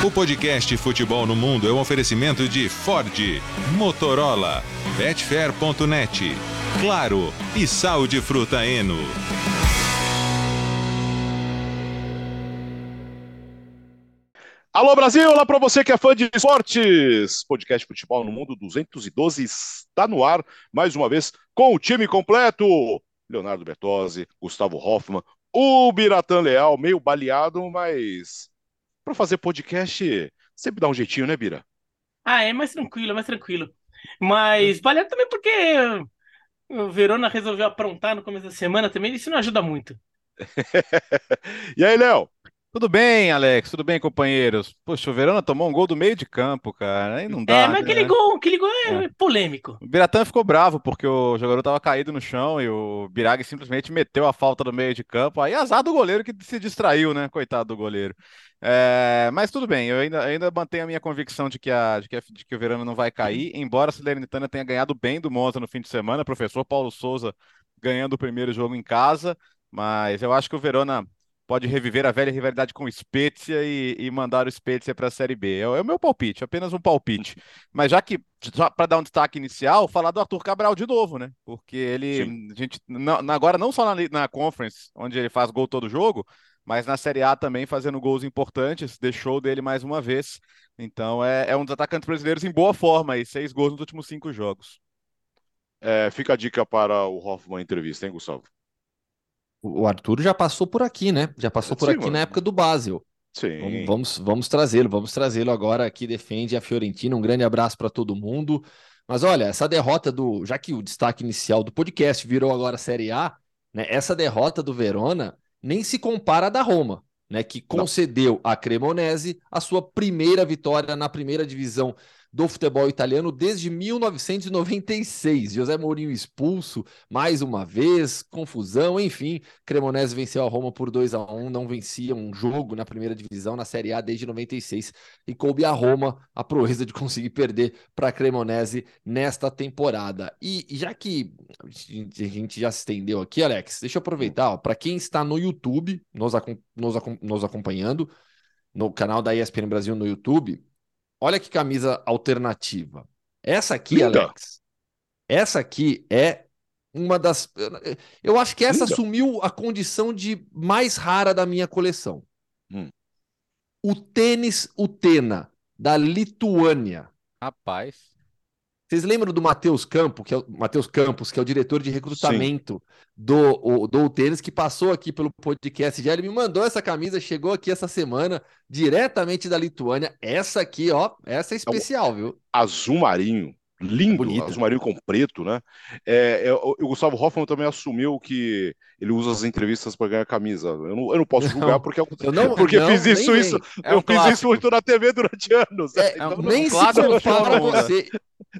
O podcast Futebol no Mundo é um oferecimento de Ford, Motorola, Betfair.net, Claro e Sal de Fruta Eno. Alô Brasil, olá para você que é fã de esportes. Podcast Futebol no Mundo 212 está no ar mais uma vez com o time completo. Leonardo Bertozzi, Gustavo Hoffman, o Biratan Leal, meio baleado, mas para fazer podcast sempre dá um jeitinho, né, Bira? Ah, é mais tranquilo, mais tranquilo. Mas baleado também porque o Verona resolveu aprontar no começo da semana também, isso não ajuda muito. e aí, Léo? Tudo bem, Alex? Tudo bem, companheiros? Poxa, o Verona tomou um gol do meio de campo, cara. Aí não dá. É, mas né? aquele gol, aquele gol é, É. polêmico. O Biratã ficou bravo porque o jogador estava caído no chão e o Biraghi simplesmente meteu a falta no meio de campo. Aí azar do goleiro que se distraiu, né? Coitado do goleiro. É, mas tudo bem, eu ainda, ainda mantenho a minha convicção de que, a, de, que a- de que o Verona não vai cair, embora a Salernitana tenha ganhado bem do Monza no fim de semana. Professor Paulo Souza ganhando o primeiro jogo em casa, mas eu acho que o Verona pode reviver a velha rivalidade com o Spezia e, e mandar o Spezia para a Série B. É, o- é o meu palpite, apenas um palpite. Mas já que, para dar um destaque inicial, falar do Arthur Cabral de novo, né? Porque ele, a gente, não- agora não só na, na Conference, onde ele faz gol todo jogo, mas na Série A também fazendo gols importantes, deixou dele mais uma vez. Então é, é um dos atacantes brasileiros em boa forma aí, seis gols nos últimos cinco jogos. É, fica a dica para o Hoffman entrevista, hein, Gustavo? O Arthur já passou por aqui, né? Já passou por Sim, aqui mano. na época do Basel. Sim. Vamos, vamos, vamos trazê-lo, vamos trazê-lo agora aqui defende a Fiorentina. Um grande abraço para todo mundo. Mas olha, essa derrota do, já que o destaque inicial do podcast virou agora Série A, né? Essa derrota do Verona nem se compara à da Roma, né? Que concedeu à Cremonese a sua primeira vitória na primeira divisão do futebol italiano desde 1996. José Mourinho expulso mais uma vez, confusão, enfim. Cremonese venceu a Roma por 2 a 1 não vencia um jogo na primeira divisão na Série A desde 96 e coube a Roma a proeza de conseguir perder para a Cremonese nesta temporada. E já que a gente já se estendeu aqui, Alex, deixa eu aproveitar, para quem está no YouTube, nos, nos, nos acompanhando, no canal da ESPN Brasil no YouTube, olha que camisa alternativa. Essa aqui, Linda. Alex, essa aqui é uma das. Eu acho que essa Linda. assumiu a condição de mais rara da minha coleção. Hum. O tênis Utena, da Lituânia. Rapaz. Vocês lembram do Matheus Campos, que é o Matheus Campos, que é o diretor de recrutamento do, o, do tênis, que passou aqui pelo podcast já. Ele me mandou essa camisa, chegou aqui essa semana, diretamente da Lituânia. Essa aqui, ó, essa é especial, viu? Azul marinho. Lindo, Bonita. azul marinho com preto, né? É, é, o, o Gustavo Hoffman também assumiu que ele usa as entrevistas para ganhar camisa. Eu não, eu não posso julgar Não, porque, eu, não, porque não, fiz nem isso, isso É eu um fiz isso clássico. muito na TV durante anos. É, então não- nem se clássico do compara você.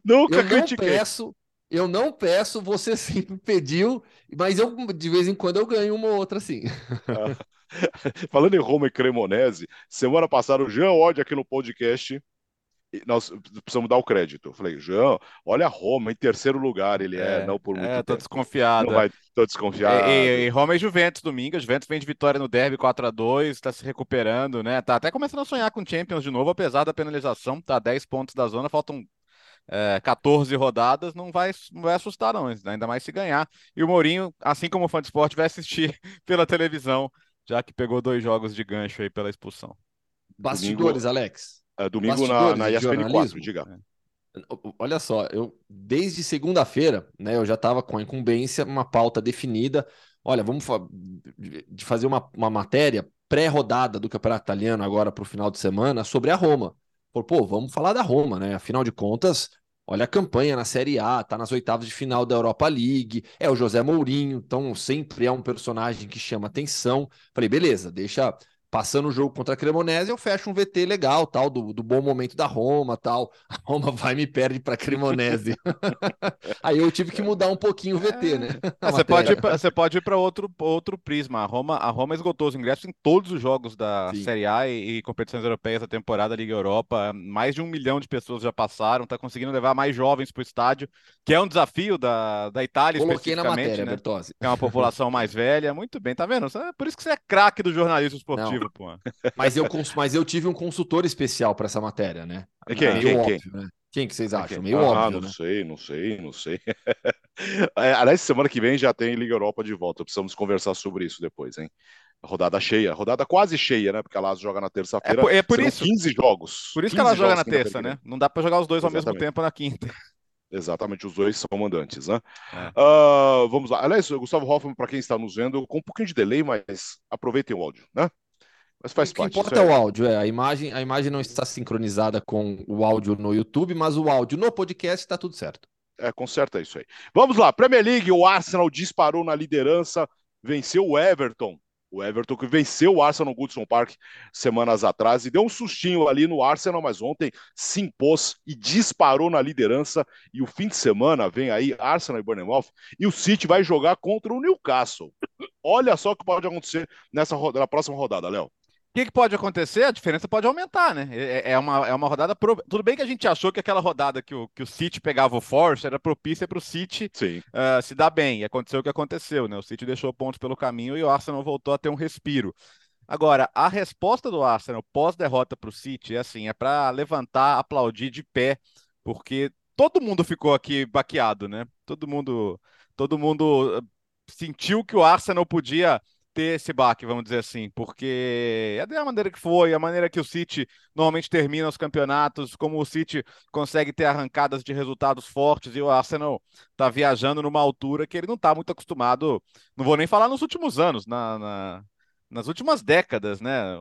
Nunca Eu não critiquei. peço, eu não peço, você sempre pediu, mas eu de vez em quando eu ganho uma ou outra assim. Falando em Roma e Cremonese, semana passada o Jean Odd aqui no podcast, e nós precisamos dar o crédito. Eu falei, Jean, olha a Roma em terceiro lugar, ele é, não por muito é, tô tempo. desconfiado. Não vai, tô desconfiado. E, e- e Roma e Juventus domingo. A Juventus vem de vitória no Derby 4 a 2 tá se recuperando, né? Tá até começando a sonhar com Champions de novo, apesar da penalização. Tá a 10 pontos da zona, faltam é, 14 rodadas. Não vai, não vai assustar, não, ainda mais se ganhar. E o Mourinho, assim como o fã de esporte, vai assistir pela televisão, já que pegou dois jogos de gancho aí pela expulsão. Bastidores, Alex. É, domingo na, bastidores na de ESPN 4, jornalismo. diga. Olha só, eu desde segunda-feira, né, eu já estava com a incumbência, uma pauta definida. Olha, vamos fa- de fazer uma, uma matéria pré-rodada do Campeonato Italiano agora para o final de semana sobre a Roma. Pô, pô, vamos falar da Roma, né? Afinal de contas, olha a campanha na Série A, tá nas oitavas de final da Europa League, é o José Mourinho, então sempre é um personagem que chama atenção. Falei, beleza, deixa passando o jogo contra a Cremonese, eu fecho um VT legal, tal, do, do bom momento da Roma, tal. A Roma vai e me perde para Cremonese. Aí eu tive que mudar um pouquinho o VT, né? A É, você, pode matéria. ir pra, você pode ir para outro, outro prisma. A Roma, a Roma esgotou os ingressos em todos os jogos da Sim. Série A e, e competições europeias da temporada Liga Europa. Mais de um milhão de pessoas já passaram, está conseguindo levar mais jovens para o estádio, que é um desafio da, da Itália, Coloquei na especificamente, matéria, né? Bertozzi. Que é uma população mais velha. Muito bem, tá vendo? É por isso que você é craque do jornalismo esportivo, Puan. Mas eu, mas eu tive um consultor especial para essa matéria, né? É quem? Meio Quem? óbvio, Quem? né? Quem que vocês acham? Ah, Meio ah, óbvio, não né? sei, não sei, não sei. É, aliás, semana que vem já tem Liga Europa de volta. Precisamos conversar sobre isso depois, hein? Rodada cheia, rodada quase cheia, né? Porque a Lazio joga na É terça-feira. por, é por isso. 15 jogos. Por isso que 15 ela joga na terça, né? Não dá pra jogar os dois ao mesmo Exatamente. tempo na quinta. Exatamente, os dois são mandantes, né? É. Ah, vamos lá. Aliás, Gustavo Hoffman, para quem está nos vendo, com um pouquinho de delay, mas aproveitem o áudio, né? Mas faz O que parte. importa isso é o áudio, é. A imagem, a imagem não está sincronizada com o áudio no YouTube, mas o áudio no podcast está tudo certo. É, conserta isso aí. Vamos lá, Premier League, o Arsenal disparou na liderança, venceu o Everton. O Everton que venceu o Arsenal no Goodson Park semanas atrás e deu um sustinho ali no Arsenal, mas ontem se impôs e disparou na liderança. E o fim de semana vem aí Arsenal e Bournemouth e o City vai jogar contra o Newcastle. Olha só o que pode acontecer nessa na próxima rodada, Léo. O que, que pode acontecer? A diferença pode aumentar, né? É, é uma, é uma rodada. pro- Tudo bem que a gente achou que aquela rodada que o, que o City pegava o Force era propícia para o City Sim. ah, se dar bem. E aconteceu o que aconteceu, né? O City deixou pontos pelo caminho e o Arsenal voltou a ter um respiro. Agora, a resposta do Arsenal pós-derrota para o City é assim: é para levantar, aplaudir de pé, porque todo mundo ficou aqui baqueado, né? Todo mundo, todo mundo ah, sentiu que o Arsenal podia ter esse baque, vamos dizer assim, porque é da maneira que foi, a maneira que o City normalmente termina os campeonatos, como o City consegue ter arrancadas de resultados fortes e o Arsenal tá viajando numa altura que ele não tá muito acostumado, não vou nem falar nos últimos anos, na, na- nas últimas décadas, né?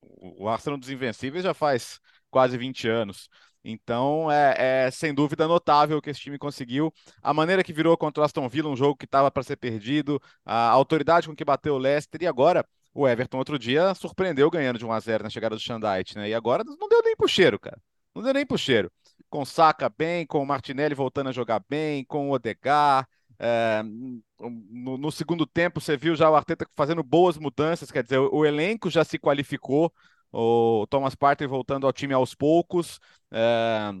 O Arsenal dos Invencíveis já faz quase 20 anos. Então é, é sem dúvida notável o que esse time conseguiu. A maneira que virou contra o Aston Villa, um jogo que estava para ser perdido, a autoridade com que bateu o Leicester e agora o Everton outro dia surpreendeu ganhando de 1 a 0 na chegada do Shandite, né? E agora não deu nem pro cheiro, cara. Não deu nem pro cheiro. Com Saka bem, com o Martinelli voltando a jogar bem, com o Odegaard. é, no, no segundo tempo, você viu já o Arteta fazendo boas mudanças, quer dizer, o, o elenco já se qualificou, o Thomas Partey voltando ao time aos poucos. é,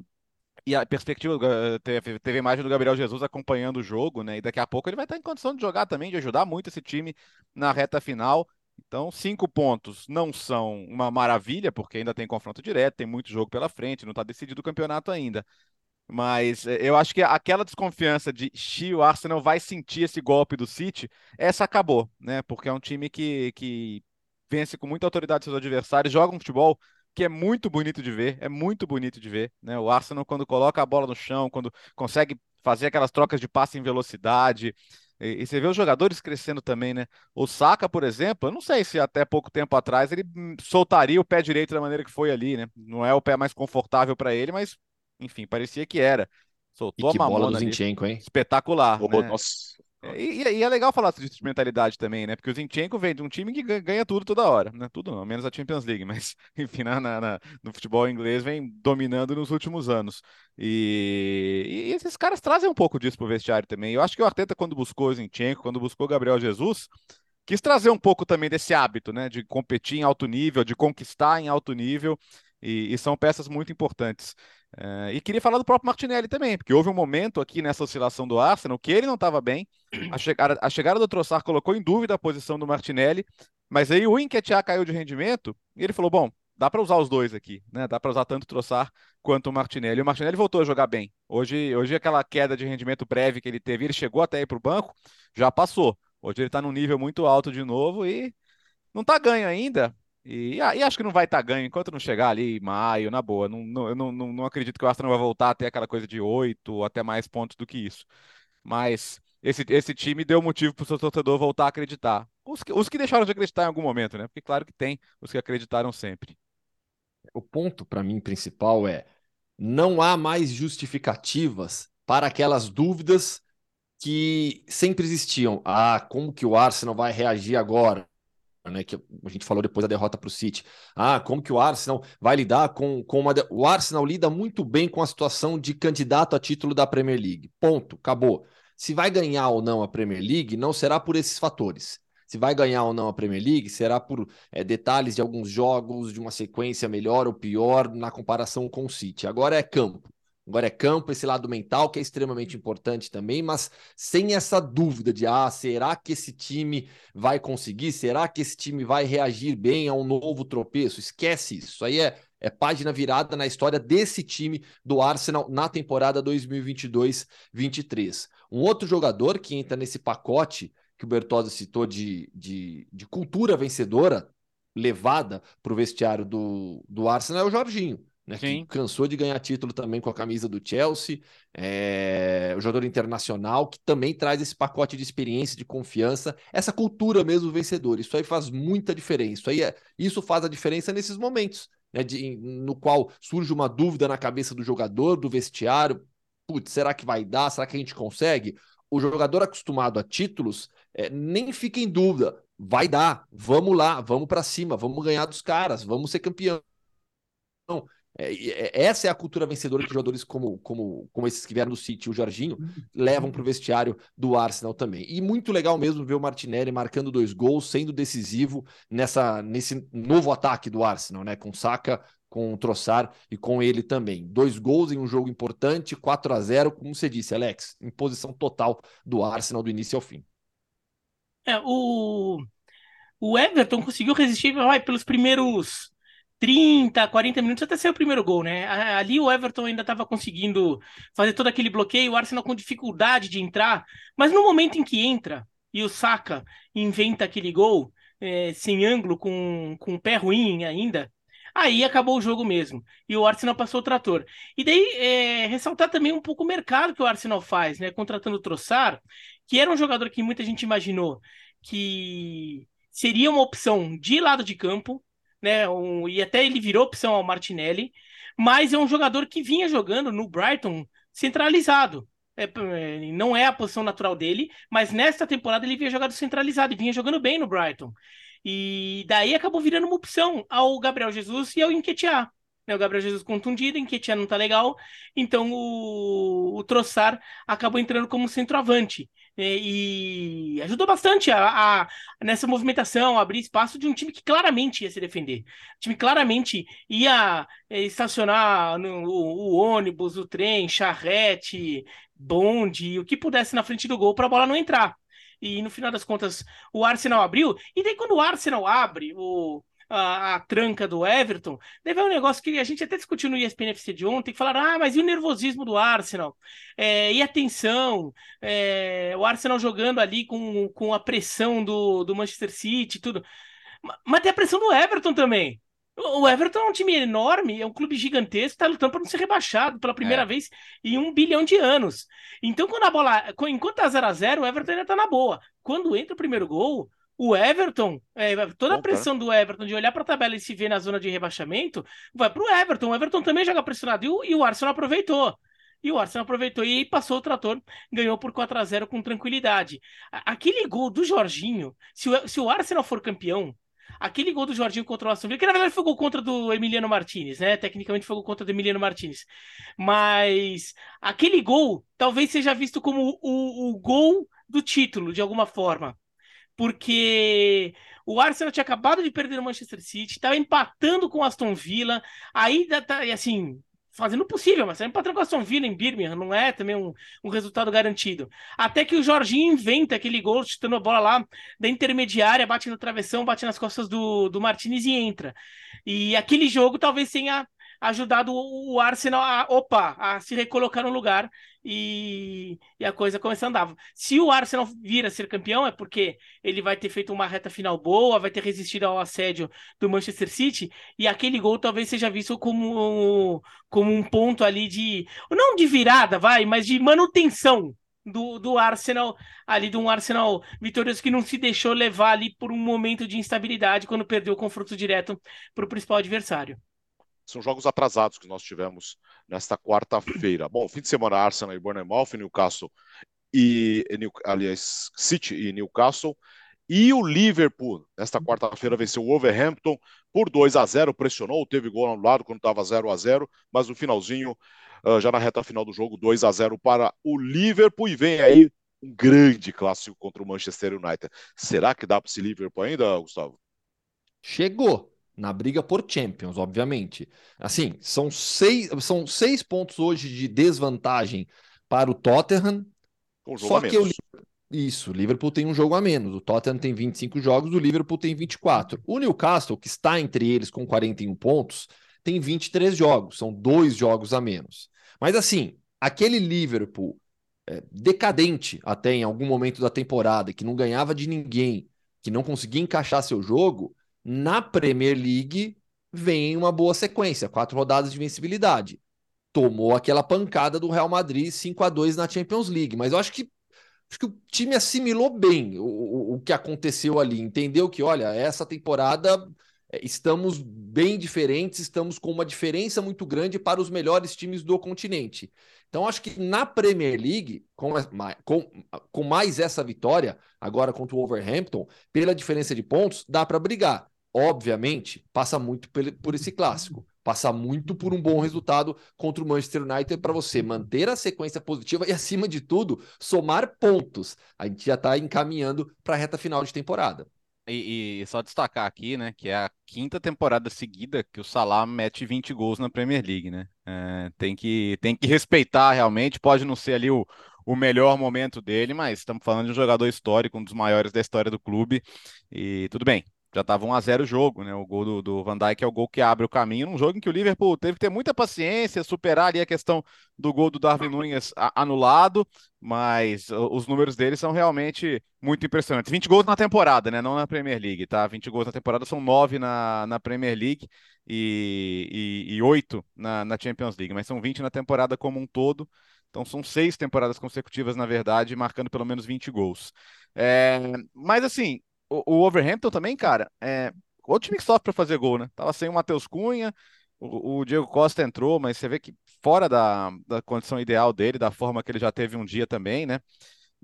e a perspectiva, eh, teve, teve a imagem do Gabriel Jesus acompanhando o jogo, né? E daqui a pouco ele vai estar em condição de jogar também, de ajudar muito esse time na reta final. Então, cinco pontos não são uma maravilha, porque ainda tem confronto direto, tem muito jogo pela frente, não está decidido o campeonato ainda. Mas eh, eu acho que aquela desconfiança de se o Arsenal vai sentir esse golpe do City, essa acabou, né? Porque é um time que, que vence com muita autoridade seus adversários, joga um futebol que é muito bonito de ver, é muito bonito de ver, né? O Arsenal quando coloca a bola no chão, quando consegue fazer aquelas trocas de passe em velocidade, e, e você vê os jogadores crescendo também, né? O Saka, por exemplo, eu não sei se até pouco tempo atrás ele hum, soltaria o pé direito da maneira que foi ali, né? Não é o pé mais confortável para ele, mas enfim, parecia que era. E Soltou que a bola mamona do ali. Zinchenko, hein? Espetacular, Ô, né? Nossa. E, e- e é legal falar disso de mentalidade também, né? Porque o Zinchenko vem de um time que ga- ganha tudo toda hora, né? Tudo não, menos a Champions League, mas enfim, na- na- no futebol inglês vem dominando nos últimos anos. E, e esses caras trazem um pouco disso pro vestiário também. Eu acho que o Arteta, quando buscou o Zinchenko, quando buscou o Gabriel Jesus, quis trazer um pouco também desse hábito, né? De competir em alto nível, de conquistar em alto nível, e, e são peças muito importantes. Eh, e queria falar do próprio Martinelli também, porque houve um momento aqui nessa oscilação do Arsenal que ele não estava bem. A chegada, a chegada do Trossard colocou em dúvida a posição do Martinelli, mas aí o Nketiah caiu de rendimento e ele falou: bom, dá para usar os dois aqui, né? Dá para usar tanto o Trossard quanto o Martinelli. O Martinelli voltou a jogar bem. Hoje, hoje aquela queda de rendimento breve que ele teve, ele chegou até ir para o banco, já passou. Hoje ele está num nível muito alto de novo e não tá ganho ainda. E, ah, e acho que não vai estar ganho enquanto não chegar ali em maio, na boa. Não, não, eu não, não, acredito que o Arsenal vai voltar a ter aquela coisa de oito até mais pontos do que isso. Mas esse, esse time deu motivo para o seu torcedor voltar a acreditar. Os que, os que deixaram de acreditar em algum momento, né? Porque claro que tem os que acreditaram sempre. O ponto para mim principal é não há mais justificativas para aquelas dúvidas que sempre existiam. Ah, como que o Arsenal vai reagir agora? Né, que a gente falou depois da derrota para o City. Ah, como que o Arsenal vai lidar com, com uma. de- O Arsenal lida muito bem com a situação de candidato a título da Premier League. Ponto, acabou. Se vai ganhar ou não a Premier League, não será por esses fatores. Se vai ganhar ou não a Premier League, será por é, detalhes de alguns jogos, de uma sequência melhor ou pior na comparação com o City. Agora é campo. Agora é campo, esse lado mental que é extremamente importante também, mas sem essa dúvida de ah, será que esse time vai conseguir? Será que esse time vai reagir bem a um novo tropeço? Esquece isso. Isso aí é, é página virada na história desse time do Arsenal na temporada 2022-23. Um outro jogador que entra nesse pacote que o Bertozzi citou de, de, de cultura vencedora levada para o vestiário do, do Arsenal é o Jorginho né, que cansou de ganhar título também com a camisa do Chelsea, é, o jogador internacional que também traz esse pacote de experiência, de confiança, essa cultura mesmo vencedora. Isso aí faz muita diferença. Isso, aí é, isso faz a diferença nesses momentos, né, de, no qual surge uma dúvida na cabeça do jogador, do vestiário. Putz, será que vai dar? Será que a gente consegue? O jogador acostumado a títulos é, nem fica em dúvida. Vai dar, vamos lá, vamos para cima, vamos ganhar dos caras, vamos ser campeão. É, é, essa é a cultura vencedora que jogadores como, como, como esses que vieram do City, o Jorginho, levam para o vestiário do Arsenal também. E muito legal mesmo ver o Martinelli marcando dois gols, sendo decisivo nessa, nesse novo ataque do Arsenal, né? Com Saka, com o Troçar e com ele também. Dois gols em um jogo importante, 4 a 0 como você disse, Alex, em posição total do Arsenal do início ao fim. É, o, o Everton conseguiu resistir vai, pelos primeiros 30, 40 minutos até sair o primeiro gol, né? Ali o Everton ainda estava conseguindo fazer todo aquele bloqueio, o Arsenal com dificuldade de entrar, mas no momento em que entra e o Saka inventa aquele gol é, sem ângulo, com, com o pé ruim ainda, aí acabou o jogo mesmo. E o Arsenal passou o trator. E daí, é, ressaltar também um pouco o mercado que o Arsenal faz, né? Contratando o Trossard, que era um jogador que muita gente imaginou que seria uma opção de lado de campo, né? Um, e até ele virou opção ao Martinelli, mas é um jogador que vinha jogando no Brighton centralizado. É, é, não é a posição natural dele, mas nesta temporada ele vinha jogando centralizado e vinha jogando bem no Brighton. E daí acabou virando uma opção ao Gabriel Jesus e ao Enquetear. Né, o Gabriel Jesus contundido, Enquetear não tá legal, então o, o Troçar acabou entrando como centroavante. É, e ajudou bastante a, a, nessa movimentação, a abrir espaço de um time que claramente ia se defender. O time claramente ia é, estacionar no, o, o, ônibus, o trem, charrete, bonde, o que pudesse na frente do gol para a bola não entrar. E no final das contas, o Arsenal abriu. E daí, quando o Arsenal abre, o, a, a, tranca do Everton, deve é um negócio que a gente até discutiu no ESPN FC de ontem, que falaram, ah, mas e o nervosismo do Arsenal? É, e a tensão? É, o Arsenal jogando ali com, com a pressão do, do Manchester City tudo. Mas tem a pressão do Everton também. O Everton é um time enorme, é um clube gigantesco, está lutando para não ser rebaixado pela primeira é. vez em um bilhão de anos. Então, quando a bola. Enquanto tá 0x0, o Everton ainda está na boa. Quando entra o primeiro gol, o Everton, é, toda a pressão do Everton de olhar para a tabela e se ver na zona de rebaixamento, vai para o Everton. O Everton também joga pressionado e o, e o Arsenal aproveitou. E o Arsenal aproveitou e passou o trator, ganhou por 4 a 0 com tranquilidade. Aquele gol do Jorginho, se o, se o Arsenal for campeão, aquele gol do Jorginho contra o Aston Villa, que na verdade foi gol contra do Emiliano Martinez, né? Tecnicamente foi gol contra do Emiliano Martinez. Mas aquele gol talvez seja visto como o, o gol do título, de alguma forma porque o Arsenal tinha acabado de perder o Manchester City, estava empatando com o Aston Villa, aí tá, assim, fazendo o possível, mas tá empatando com o Aston Villa em Birmingham, não é também um, um resultado garantido. Até que o Jorginho inventa aquele gol, chutando a bola lá da intermediária, bate no travessão, bate nas costas do, do Martinez e entra. E aquele jogo talvez tenha ajudado o Arsenal a, opa, a se recolocar no lugar e, e a coisa começa a andar. Se o Arsenal vir a ser campeão, é porque ele vai ter feito uma reta final boa, vai ter resistido ao assédio do Manchester City, e aquele gol talvez seja visto como, como um ponto ali de, não de virada, vai, mas de manutenção do, do Arsenal, ali de um Arsenal vitorioso que não se deixou levar ali por um momento de instabilidade quando perdeu o confronto direto para o principal adversário. São jogos atrasados que nós tivemos nesta quarta-feira. Bom, fim de semana Arsenal e Bournemouth, Newcastle e, aliás, City e Newcastle. E o Liverpool, nesta quarta-feira, venceu o Wolverhampton por 2 a 0 pressionou, teve gol anulado quando estava 0 a 0 mas no finalzinho, ah, já na reta final do jogo, 2 a 0 para o Liverpool. E vem aí um grande clássico contra o Manchester United. Será que dá para esse Liverpool ainda, Gustavo? Chegou. Na briga por Champions, obviamente. Assim, são seis, são seis pontos hoje de desvantagem para o Tottenham. Um Só que o menos. isso, o Liverpool tem um jogo a menos. O Tottenham tem 25 jogos, o Liverpool tem 24. O Newcastle, que está entre eles com 41 pontos, tem 23 jogos, são dois jogos a menos. Mas assim, aquele Liverpool é, decadente até em algum momento da temporada, que não ganhava de ninguém, que não conseguia encaixar seu jogo, na Premier League vem uma boa sequência, quatro rodadas de vencibilidade. Tomou aquela pancada do Real Madrid 5 a 2 na Champions League, mas eu acho que acho que o time assimilou bem o, o, o que aconteceu ali, entendeu que, olha, essa temporada é, estamos bem diferentes, estamos com uma diferença muito grande para os melhores times do continente. Então, acho que na Premier League, com, com, com mais essa vitória, agora contra o Wolverhampton, pela diferença de pontos, dá para brigar. Obviamente, passa muito por esse clássico. Passa muito por um bom resultado contra o Manchester United para você manter a sequência positiva e, acima de tudo, somar pontos. A gente já está encaminhando para a reta final de temporada. E, e, só destacar aqui, né, que é a quinta temporada seguida que o Salah mete 20 gols na Premier League, né? É, tem, que, tem que respeitar realmente, pode não ser ali o, o melhor momento dele, mas estamos falando de um jogador histórico, um dos maiores da história do clube, e tudo bem, já estava 1 a 0 o jogo, né? O gol do, do Van Dijk é o gol que abre o caminho num jogo em que o Liverpool teve que ter muita paciência, superar ali a questão do gol do Darwin Nunes anulado, mas os números dele são realmente muito impressionantes. 20 gols na temporada, né? Não na Premier League, tá? 20 gols na temporada são 9 na, na Premier League e, e, e 8 na, na Champions League, mas são 20 na temporada como um todo. Então são seis temporadas consecutivas, na verdade, marcando pelo menos 20 gols. É, mas assim, o, Overhampton também, cara, é outro time que sofre para fazer gol, né? Tava sem o Matheus Cunha, o, o, Diego Costa entrou, mas você vê que fora da, da condição ideal dele, da forma que ele já teve um dia também, né?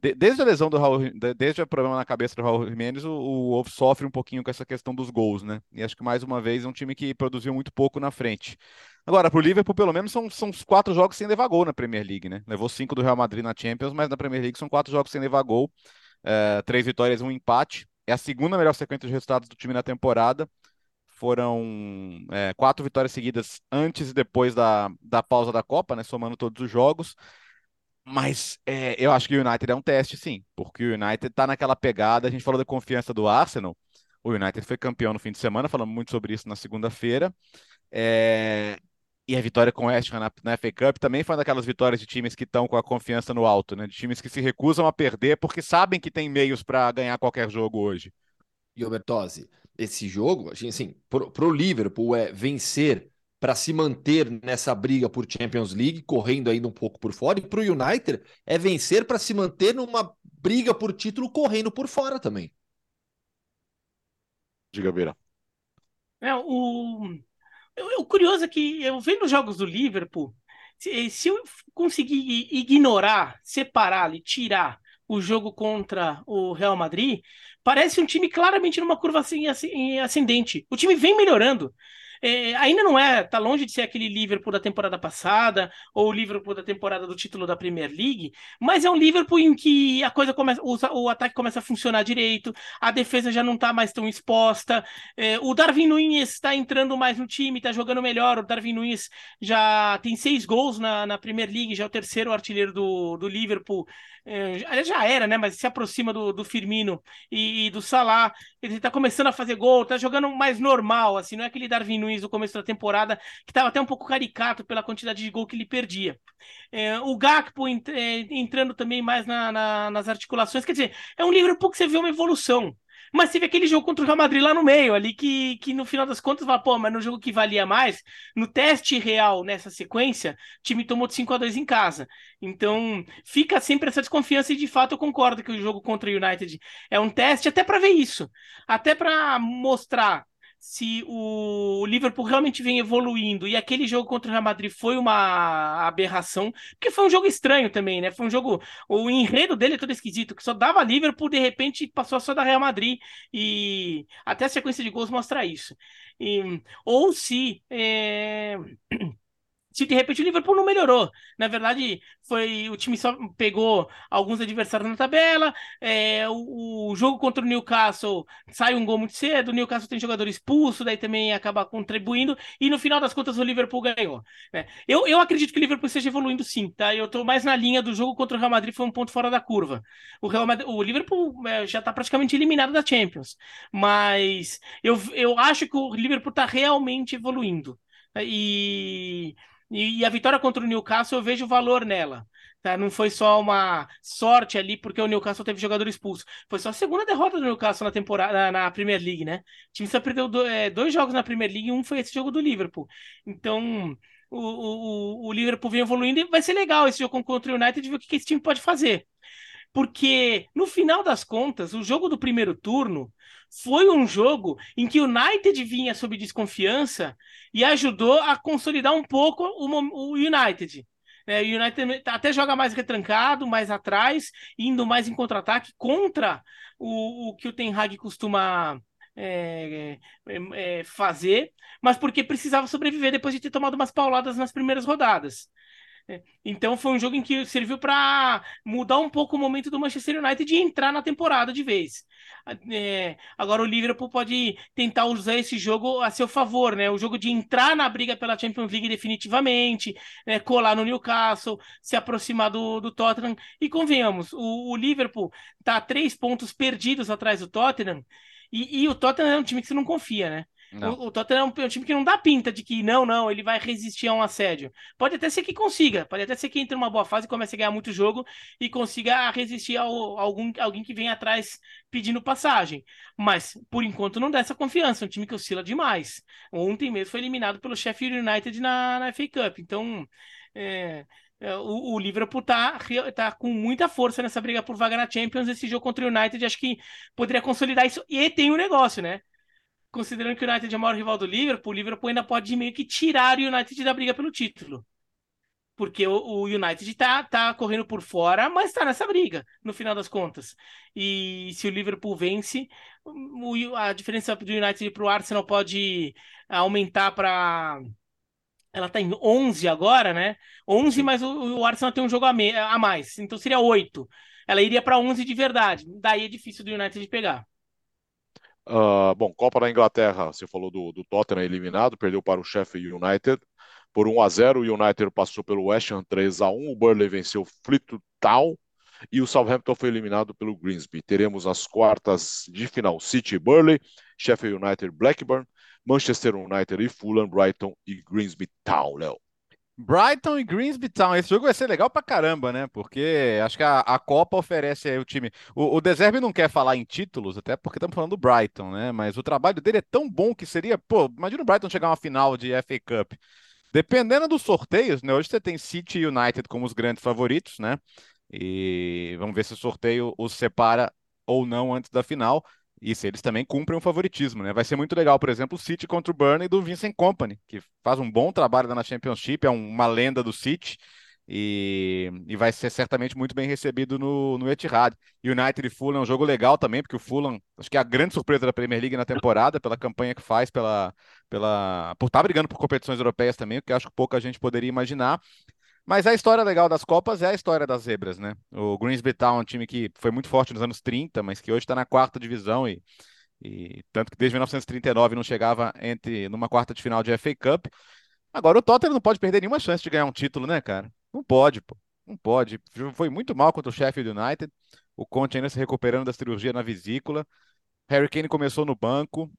De, desde a lesão do Raul, desde o problema na cabeça do Raul Jimenez, o, o Wolves sofre um pouquinho com essa questão dos gols, né? E acho que mais uma vez é um time que produziu muito pouco na frente. Agora, para o Liverpool, pelo menos, são, são quatro jogos sem levar gol na Premier League, né? Levou cinco do Real Madrid na Champions, mas na Premier League são quatro jogos sem levar gol. É, três vitórias, um empate. É a segunda melhor sequência de resultados do time na temporada. Foram é, quatro vitórias seguidas antes e depois da, da pausa da Copa, né? Somando todos os jogos. Mas é, eu acho que o United é um teste, sim, porque o United tá naquela pegada. A gente falou da confiança do Arsenal. O United foi campeão no fim de semana, falamos muito sobre isso na segunda-feira. É, e a vitória com o West Ham na, na FA Cup também foi uma daquelas vitórias de times que estão com a confiança no alto, né? De times que se recusam a perder porque sabem que tem meios para ganhar qualquer jogo hoje. E o Bertozzi, esse jogo, assim, para o Liverpool é vencer para se manter nessa briga por Champions League, correndo ainda um pouco por fora, e para o United é vencer para se manter numa briga por título correndo por fora também. Diga, Beira. É, o, o curioso é que eu vendo os jogos do Liverpool, se, se eu conseguir ignorar, separar ali, tirar o jogo contra o Real Madrid, parece um time claramente numa curva assim, assim, ascendente. O time vem melhorando. É, ainda não é, tá longe de ser aquele Liverpool da temporada passada ou o Liverpool da temporada do título da Premier League, mas é um Liverpool em que a coisa começa, o, o ataque começa a funcionar direito, a defesa já não tá mais tão exposta, é, o Darwin Nunes está entrando mais no time, tá jogando melhor, o Darwin Nunes já tem seis gols na, na Premier League, já é o terceiro artilheiro do, do Liverpool, é, já era, né? Mas se aproxima do, do Firmino e, e, do Salah. Ele tá começando a fazer gol, tá jogando mais normal, assim, não é aquele Darwin Nunes do começo da temporada, que tava até um pouco caricato pela quantidade de gol que ele perdia. É, o Gakpo é, entrando também mais na, na, nas articulações, quer dizer, é um Liverpool que você vê uma evolução. Mas teve aquele jogo contra o Real Madrid lá no meio, ali que, que no final das contas, fala, pô, mas no jogo que valia mais, no teste real nessa sequência, o time tomou de 5 a 2 em casa. Então, fica sempre essa desconfiança e de fato eu concordo que o jogo contra o United é um teste até para ver isso, até para mostrar se o Liverpool realmente vem evoluindo e aquele jogo contra o Real Madrid foi uma aberração, porque foi um jogo estranho também, né? Foi um jogo. O enredo dele é todo esquisito, que só dava Liverpool, de repente passou só da Real Madrid e até a sequência de gols mostra isso. E, ou se. É se de repente o Liverpool não melhorou. Na verdade, foi o time só pegou alguns adversários na tabela. É, o, o, jogo contra o Newcastle sai um gol muito cedo. O Newcastle tem jogador expulso, daí também acaba contribuindo. E no final das contas, o Liverpool ganhou. Né? Eu, eu acredito que o Liverpool esteja evoluindo sim, tá? Eu tô mais na linha do jogo contra o Real Madrid, foi um ponto fora da curva. O, Real Madrid, o Liverpool é, já tá praticamente eliminado da Champions. Mas eu, eu acho que o Liverpool tá realmente evoluindo. E, e, a vitória contra o Newcastle eu vejo valor nela. Tá? Não foi só uma sorte ali porque o Newcastle teve jogador expulso. Foi só a segunda derrota do Newcastle na temporada na Premier League, né? O time só perdeu dois, é, dois jogos na Premier League e um foi esse jogo do Liverpool. Então o, o, o Liverpool vem evoluindo e vai ser legal esse jogo contra o United ver o que esse time pode fazer. Porque no final das contas, o jogo do primeiro turno foi um jogo em que o United vinha sob desconfiança e ajudou a consolidar um pouco o, o United. É, o United até joga mais retrancado, mais atrás, indo mais em contra-ataque contra o, o que o Ten Hag costuma é, é, é, fazer, mas porque precisava sobreviver depois de ter tomado umas pauladas nas primeiras rodadas. Então foi um jogo em que serviu para mudar um pouco o momento do Manchester United e entrar na temporada de vez. É, agora o Liverpool pode tentar usar esse jogo a seu favor, né? O jogo de entrar na briga pela Champions League definitivamente, né? colar no Newcastle, se aproximar do, do Tottenham. E convenhamos, o, o Liverpool está três pontos perdidos atrás do Tottenham. E, e o Tottenham é um time que você não confia, né? O, o, Tottenham é um time que não dá pinta de que não, não, ele vai resistir a um assédio. Pode até ser que consiga, pode até ser que entre numa boa fase comece a ganhar muito jogo e consiga resistir a algum, alguém que vem atrás pedindo passagem. Mas, por enquanto, não dá essa confiança. É um time que oscila demais. Ontem mesmo foi eliminado pelo Sheffield United na, na FA Cup. Então, é, é, o, o Liverpool tá, tá com muita força nessa briga por vaga na Champions. Esse jogo contra o United acho que poderia consolidar isso. E tem um negócio, né? Considerando que o United é o maior rival do Liverpool, o Liverpool ainda pode meio que tirar o United da briga pelo título. Porque o, o United tá, tá correndo por fora, mas tá nessa briga, no final das contas. E se o Liverpool vence, o, a diferença do United para o Arsenal pode aumentar para. Ela tá em 11 agora, né? 11, mas o, o Arsenal tem um jogo a, me... a mais. Então seria 8. Ela iria para 11 de verdade. Daí é difícil do United pegar. Uh, bom, Copa da Inglaterra, você falou do, do Tottenham eliminado, perdeu para o Sheffield United por 1 a 0 O United passou pelo West Ham 3 a 1 O Burnley venceu o Fleetwood Town e o Southampton foi eliminado pelo Grimsby. Teremos as quartas de final City Burnley, Sheffield United Blackburn, Manchester United e Fulham, Brighton e Grimsby Town, Léo. Brighton e Greensby Town. Esse jogo vai ser legal pra caramba, né? Porque acho que a, a Copa oferece aí o time. O, o Deserve não quer falar em títulos, até porque estamos falando do Brighton, né? Mas o trabalho dele é tão bom que seria. Pô, imagina o Brighton chegar a uma final de FA Cup. Dependendo dos sorteios, né? Hoje você tem City e United como os grandes favoritos, né? E vamos ver se o sorteio os separa ou não antes da final. Isso, eles também cumprem o favoritismo, né? Vai ser muito legal, por exemplo, o City contra o Burnley do Vincent Company, que faz um bom trabalho na Championship, é uma lenda do City e, e vai ser certamente muito bem recebido no, no Etihad. United e Fulham é um jogo legal também, porque o Fulham, acho que é a grande surpresa da Premier League na temporada, pela campanha que faz, pela, pela por estar tá brigando por competições europeias também, que acho que pouca gente poderia imaginar. Mas a história legal das Copas é a história das zebras, né? O Greensby Town é um time que foi muito forte nos anos 30, mas que hoje está na quarta divisão e, e tanto que desde 1939 não chegava entre numa quarta de final de FA Cup. Agora o Tottenham não pode perder nenhuma chance de ganhar um título, né, cara? Não pode, pô. Não pode. Foi muito mal contra o Sheffield United. O Conte ainda se recuperando da cirurgia na vesícula. Harry Kane começou no banco.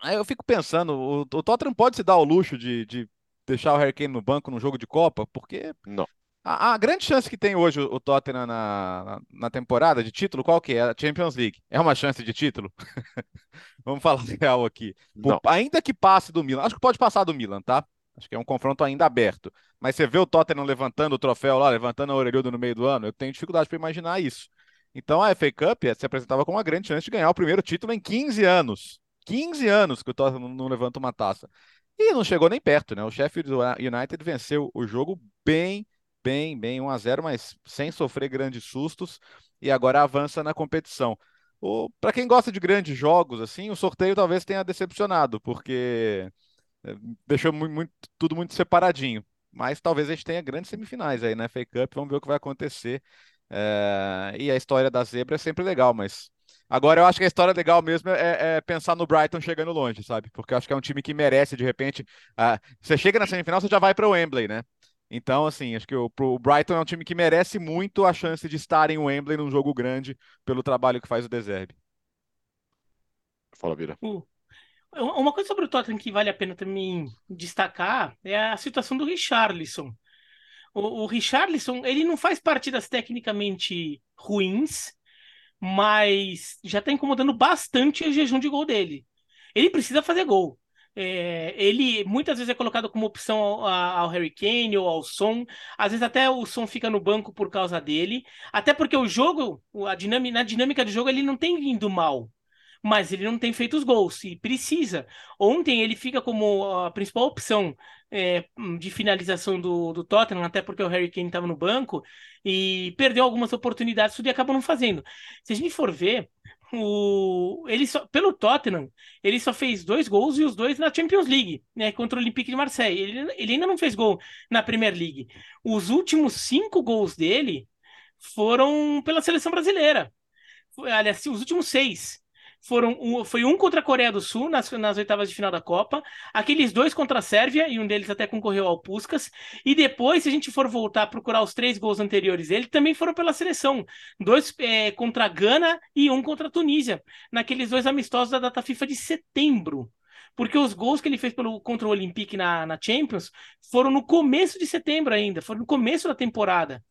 Aí eu fico pensando, o, o Tottenham pode se dar o luxo de, de deixar o Harry Kane no banco num jogo de Copa? Porque não. A, a grande chance que tem hoje o, Tottenham na, na, na, temporada de título, qual que é? A Champions League. É uma chance de título? Vamos falar real aqui. Por, ainda que passe do Milan, acho que pode passar do Milan, tá? Acho que é um confronto ainda aberto. Mas você vê o Tottenham levantando o troféu lá, levantando a orelhuda no meio do ano, eu tenho dificuldade para imaginar isso. Então a FA Cup se apresentava com uma grande chance de ganhar o primeiro título em 15 anos. 15 anos que o Tottenham não levanta uma taça. E não chegou nem perto, né? O Sheffield United venceu o jogo bem, bem, bem 1 a 0, mas sem sofrer grandes sustos e agora avança na competição. Para quem gosta de grandes jogos, assim, o sorteio talvez tenha decepcionado, porque eh, deixou muito, muito, tudo muito separadinho. mas talvez a gente tenha grandes semifinais aí, né? Fake Cup, vamos ver o que vai acontecer. É... E a história da zebra é sempre legal, mas agora eu acho que a história legal mesmo é, é pensar no Brighton chegando longe, sabe? Porque eu acho que é um time que merece, de repente. Uh... Você chega na semifinal, você já vai para o Wembley, né? Então, assim, acho que o, o Brighton é um time que merece muito a chance de estar em Wembley num jogo grande pelo trabalho que faz o Deserve. Fala, Vira. Uh, uma coisa sobre o Tottenham que vale a pena também destacar é a situação do Richarlison. O, o Richarlison, ele não faz partidas tecnicamente ruins, mas já está incomodando bastante o jejum de gol dele. Ele precisa fazer gol. É, ele muitas vezes é colocado como opção ao, ao, Harry Kane ou ao Son. Às vezes até o Son fica no banco por causa dele. Até porque o jogo, a dinâmica, na dinâmica do jogo, ele não tem vindo mal mas ele não tem feito os gols e precisa. Ontem ele fica como a principal opção é, de finalização do, do Tottenham, até porque o Harry Kane estava no banco e perdeu algumas oportunidades, tudo e acabou não fazendo. Se a gente for ver, o, ele só, pelo Tottenham, ele só fez dois gols e os dois na Champions League, né, contra o Olympique de Marseille. Ele, ele ainda não fez gol na Premier League. Os últimos cinco gols dele foram pela seleção brasileira. Aliás, os últimos seis foram um, foi um contra a Coreia do Sul nas, nas oitavas de final da Copa, aqueles dois contra a Sérvia, e um deles até concorreu ao Puskas, e depois, se a gente for voltar a procurar os três gols anteriores dele, também foram pela seleção, dois é, contra a Gana e um contra a Tunísia, naqueles dois amistosos da data FIFA de setembro porque os gols que ele fez pelo, contra o Olympique na, na Champions foram no começo de setembro ainda, foram no começo da temporada.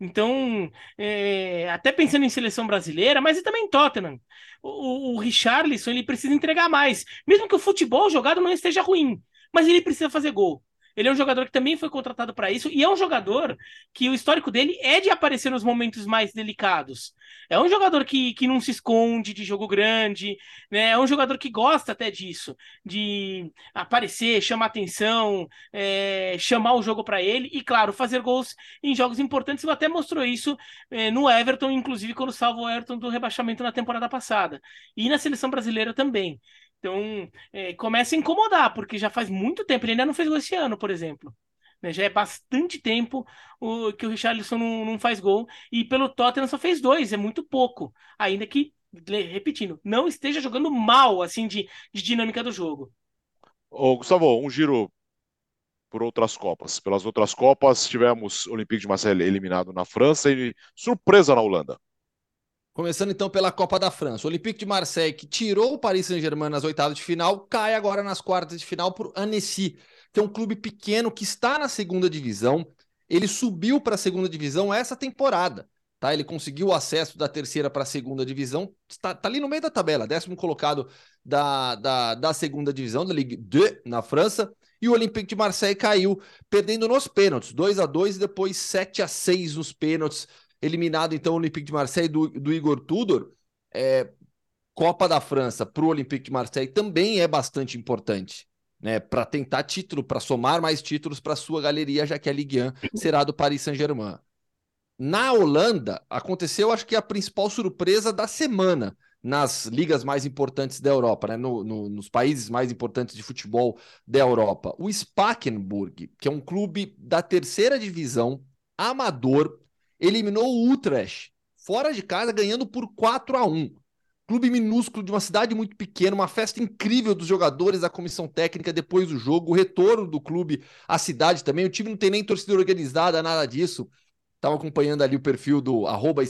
Então, é, até pensando em seleção brasileira, mas e também em Tottenham. O, o Richarlison ele precisa entregar mais, mesmo que o futebol jogado não esteja ruim, mas ele precisa fazer gol. Ele é um jogador que também foi contratado para isso e é um jogador que o histórico dele é de aparecer nos momentos mais delicados. É um jogador que, que não se esconde de jogo grande, né? É um jogador que gosta até disso, de aparecer, chamar atenção, é, chamar o jogo para ele e, claro, fazer gols em jogos importantes. Ele até mostrou isso é, no Everton, inclusive quando salvou o Everton do rebaixamento na temporada passada e na seleção brasileira também. Então, é, começa a incomodar, porque já faz muito tempo, ele ainda não fez gol esse ano, por exemplo. Né? Já é bastante tempo o, que o Richarlison não, não faz gol, e pelo Tottenham só fez dois, é muito pouco. Ainda que, repetindo, não esteja jogando mal, assim, de, de dinâmica do jogo. Ô, Gustavo, um giro por outras Copas. Pelas outras Copas, tivemos o Olympique de Marseille eliminado na França e surpresa na Holanda. Começando então pela Copa da França. O Olympique de Marseille, que tirou o Paris Saint-Germain nas oitavas de final, cai agora nas quartas de final por Annecy, que é um clube pequeno que está na segunda divisão. Ele subiu para a segunda divisão essa temporada. Tá? Ele conseguiu o acesso da terceira para a segunda divisão. Está tá ali no meio da tabela, décimo colocado da, da, da segunda divisão, da Ligue 2 na França. E o Olympique de Marseille caiu, perdendo nos pênaltis, 2 a 2 e depois 7 a 6 nos pênaltis eliminado então o Olympique de Marseille do, do Igor Tudor, é, Copa da França para o Olympique de Marseille também é bastante importante. Né, para tentar título, para somar mais títulos para sua galeria, já que a Ligue 1 será do Paris Saint-Germain. Na Holanda, aconteceu, acho que a principal surpresa da semana nas ligas mais importantes da Europa, né? No, no, nos países mais importantes de futebol da Europa. O Spakenburg, que é um clube da terceira divisão, amador, eliminou o Utrecht, fora de casa, ganhando por 4 a 1 Clube minúsculo de uma cidade muito pequena, uma festa incrível dos jogadores, da comissão técnica depois do jogo, o retorno do clube à cidade também. O time não tem nem torcida organizada, nada disso. Estava acompanhando ali o perfil do arroba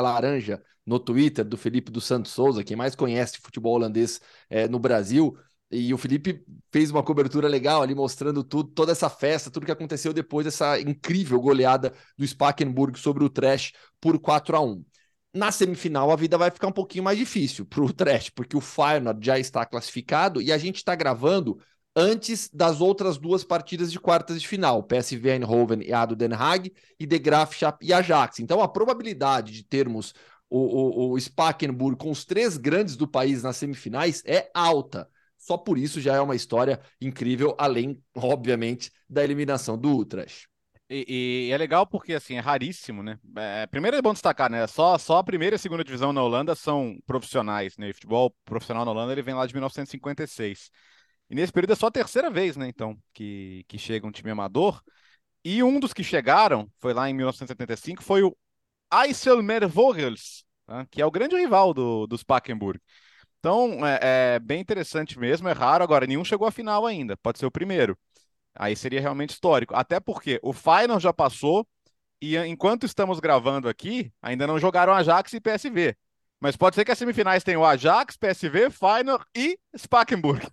Laranja no Twitter, do Felipe dos Santos Souza, quem mais conhece futebol holandês é, no Brasil. E o Felipe fez uma cobertura legal ali, mostrando tudo, toda essa festa, tudo que aconteceu depois dessa incrível goleada do Spakenburg sobre o Trash por 4 a 1 Na semifinal, a vida vai ficar um pouquinho mais difícil para o Trash, porque o Feyenoord já está classificado e a gente está gravando antes das outras duas partidas de quartas de final, PSV Eindhoven e Ado Den Haag, e De Graafschap e Ajax. Então, a probabilidade de termos o, o, o Spakenburg com os três grandes do país nas semifinais é alta. Só por isso já é uma história incrível, além, obviamente, da eliminação do Utrecht. E, e, é legal porque, assim, é raríssimo, né? É, primeiro é bom destacar, né? Só, só a primeira e a segunda divisão na Holanda são profissionais, né? Futebol profissional na Holanda, ele vem lá de 1956. E nesse período é só a terceira vez, né? Então, que, que chega um time amador. E um dos que chegaram, foi lá em 1975, foi o Eiselmer Vogels, né, que é o grande rival do, do Spakenburg. Então, é, é, bem interessante mesmo, é raro. Agora, nenhum chegou à final ainda, pode ser o primeiro. Aí seria realmente histórico. Até porque o Final já passou e enquanto estamos gravando aqui, ainda não jogaram Ajax e PSV. Mas pode ser que as semifinais tenham Ajax, PSV, Final e Spakenburg.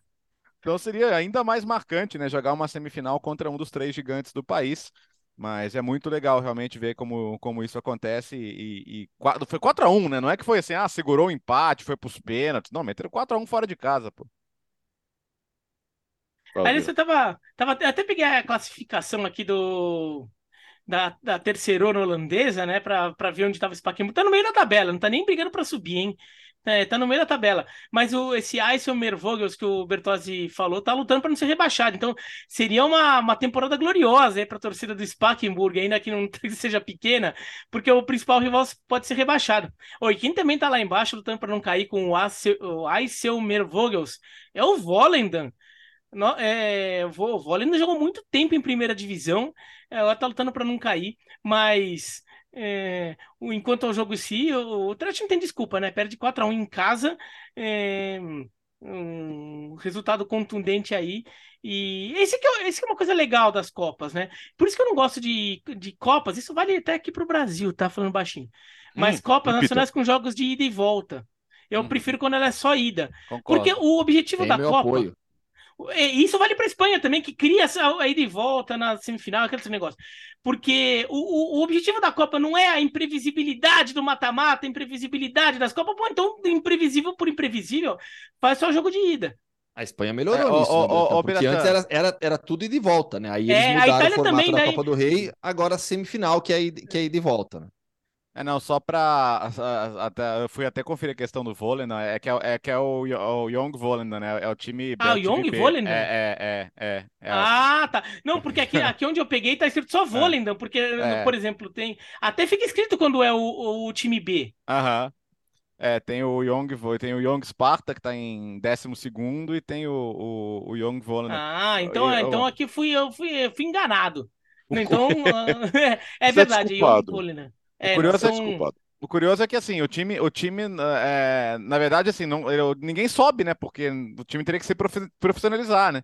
Então seria ainda mais marcante, né? Jogar uma semifinal contra um dos três gigantes do país. Mas é muito legal realmente ver como, como isso acontece. E, e, e foi 4x1, né? Não é que foi assim, ah, segurou o empate, foi pros pênaltis. Não, meteram 4x1 fora de casa, pô. Aí você tava, tava. Até peguei a classificação aqui do. Da, da terceirona holandesa, né? Pra, pra ver onde tava esse Paquembu. Tá no meio da tabela, não tá nem brigando pra subir, hein? É, tá no meio da tabela. Mas o, esse Eisel Vogels que o Bertozzi falou, tá lutando para não ser rebaixado. Então, seria uma, uma temporada gloriosa para a torcida do Spakenburg, ainda que não seja pequena, porque o principal rival pode ser rebaixado. E quem também tá lá embaixo lutando para não cair com o Eisel Vogels é o Volendam. No, é, o Volendam jogou muito tempo em primeira divisão, é, ela tá lutando para não cair, mas é, enquanto ao jogo em si, o, o Trash não tem desculpa, né? Perde 4x1 em casa, é, um resultado contundente aí. E esse que, é, esse que é uma coisa legal das Copas, né? Por isso que eu não gosto de, de Copas, isso vale até aqui para o Brasil, tá? Falando baixinho. Mas hum, Copas. Nacionais com jogos de ida e volta. Eu hum. prefiro quando ela é só ida. Concordo. Porque o objetivo tem da Copa. Apoio. Isso vale para a Espanha também, que cria a ida e volta na semifinal, aquele negócio. Porque o, o, objetivo da Copa não é a imprevisibilidade do mata-mata, a imprevisibilidade das Copas. Pô, então, imprevisível por imprevisível, faz só o jogo de ida. A Espanha melhorou é, nisso, o, né, o, porque antes era, era, era tudo ida e volta, né? Aí eles é, mudaram o formato também, da daí... Copa do Rei, agora semifinal, que é, que é ida e volta, né? É, não, só para até, eu fui até conferir a questão do né? É que é, é que é o, o Young Vôlei, né? É o time Ah, o Young Vôlei, né? É, é, é, é, Ah, tá. Não, porque aqui, aqui onde eu peguei tá escrito só é. porque, é. por exemplo, tem. Até fica escrito quando é o, o, time B. Aham. É, tem o Young tem o Young Sparta que tá em 12 segundo e tem o, o, o Young Vôlei. Né? Ah, então, então aqui fui eu fui, fui enganado. Então, é, é verdade, Young Vôlei, né? É, o, curioso são... é, o curioso é que assim, o time, o time é, na verdade, assim, não, eu, ninguém sobe, né? Porque o time teria que se profissionalizar, né?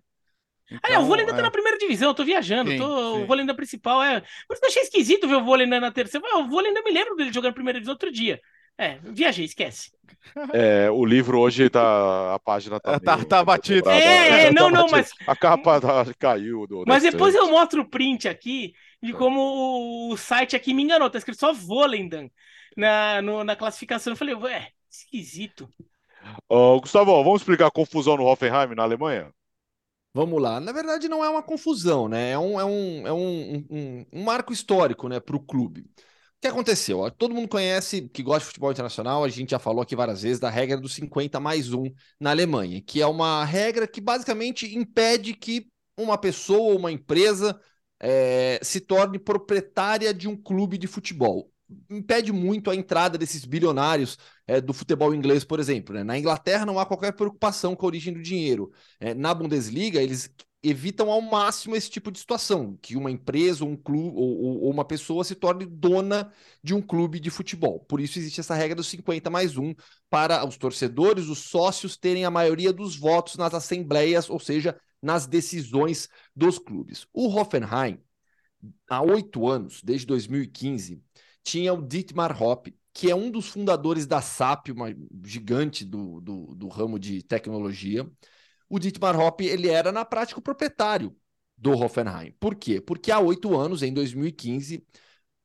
Então, ah, é, o vôlei ainda tá é... tá na primeira divisão, eu tô viajando, sim, tô, sim. o vôlei ainda principal é. Por isso que eu achei esquisito ver o vôlei ainda na terceira. O vôlei ainda me lembro dele jogando na primeira divisão outro dia. É, viajei, esquece. É, o livro hoje tá. A página tá. tá, meio, tá batido. É, é, não, tá não, mas. A capa tá, caiu. Do, mas depois eu mostro o print aqui de como o site aqui me enganou. Tá escrito só Volendam na, no, na classificação. Eu falei, ué, esquisito. Uh, Gustavo, vamos explicar a confusão no Hoffenheim, na Alemanha? Vamos lá. Na verdade, não é uma confusão, né? É um, é um, é um, um, um marco histórico né, para o clube. O que aconteceu? Todo mundo conhece, que gosta de futebol internacional, a gente já falou aqui várias vezes da regra dos 50 mais 1 na Alemanha, que é uma regra que basicamente impede que uma pessoa ou uma empresa é, se torne proprietária de um clube de futebol. Impede muito a entrada desses bilionários é, do futebol inglês, por exemplo. Né? Na Inglaterra não há qualquer preocupação com a origem do dinheiro. É, na Bundesliga, eles evitam ao máximo esse tipo de situação, que uma empresa, um clube ou, ou, uma pessoa se torne dona de um clube de futebol. Por isso existe essa regra dos 50 mais 1 para os torcedores, os sócios terem a maioria dos votos nas assembleias, ou seja, nas decisões dos clubes. O Hoffenheim, há oito anos, desde 2015, tinha o Dietmar Hopp, que é um dos fundadores da SAP, uma gigante do, do, do ramo de tecnologia. O Dietmar Hopp ele era, na prática, o proprietário do Hoffenheim. Por quê? Porque há oito anos, em 2015,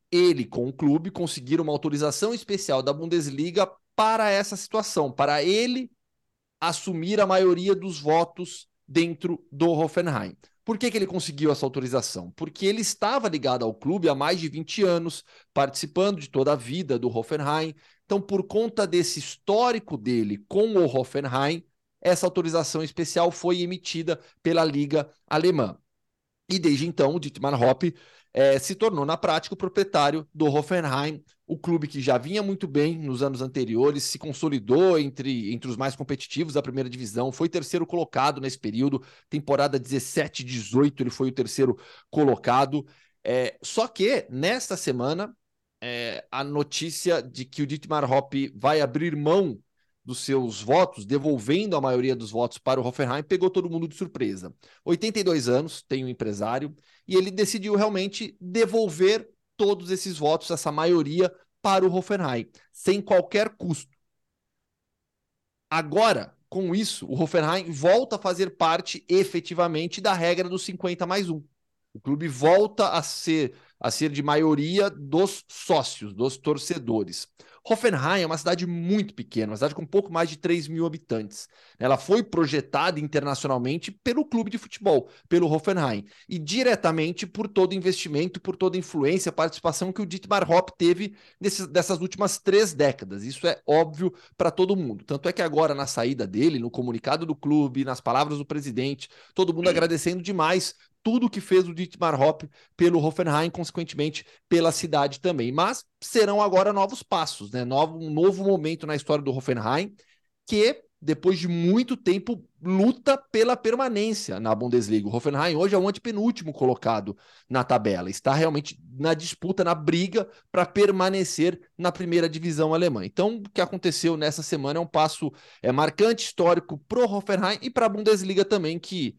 ele com o clube conseguiram uma autorização especial da Bundesliga para essa situação, para ele assumir a maioria dos votos dentro do Hoffenheim. Por que, que ele conseguiu essa autorização? Porque ele estava ligado ao clube há mais de 20 anos, participando de toda a vida do Hoffenheim. Então, por conta desse histórico dele com o Hoffenheim, essa autorização especial foi emitida pela Liga Alemã. E desde então, o Dietmar Hopp é, se tornou na prática o proprietário do Hoffenheim, o clube que já vinha muito bem nos anos anteriores, se consolidou entre, entre os mais competitivos da primeira divisão, foi terceiro colocado nesse período, temporada 17-18 ele foi o terceiro colocado. É, só que nesta semana é, a notícia de que o Dietmar Hopp vai abrir mão dos seus votos, devolvendo a maioria dos votos para o Hoffenheim, pegou todo mundo de surpresa. 82 anos, tem um empresário, e ele decidiu realmente devolver todos esses votos, essa maioria, para o Hoffenheim, sem qualquer custo. Agora, com isso, o Hoffenheim volta a fazer parte efetivamente da regra dos 50 mais 1. O clube volta a ser a ser de maioria dos sócios, dos torcedores. Hoffenheim é uma cidade muito pequena, uma cidade com pouco mais de 3 mil habitantes. Ela foi projetada internacionalmente pelo clube de futebol, pelo Hoffenheim, e diretamente por todo o investimento, por toda a influência, participação que o Dietmar Hopp teve nesses, dessas últimas três décadas. Isso é óbvio para todo mundo. Tanto é que agora, na saída dele, no comunicado do clube, nas palavras do presidente, todo mundo agradecendo demais tudo que fez o Dietmar Hopp pelo Hoffenheim, consequentemente pela cidade também. Mas serão agora novos passos, né? Novo, um novo momento na história do Hoffenheim, que depois de muito tempo luta pela permanência na Bundesliga. O Hoffenheim hoje é o antepenúltimo colocado na tabela, está realmente na disputa, na briga para permanecer na primeira divisão alemã. Então, o que aconteceu nessa semana é um passo é marcante histórico para o Hoffenheim e para a Bundesliga também, que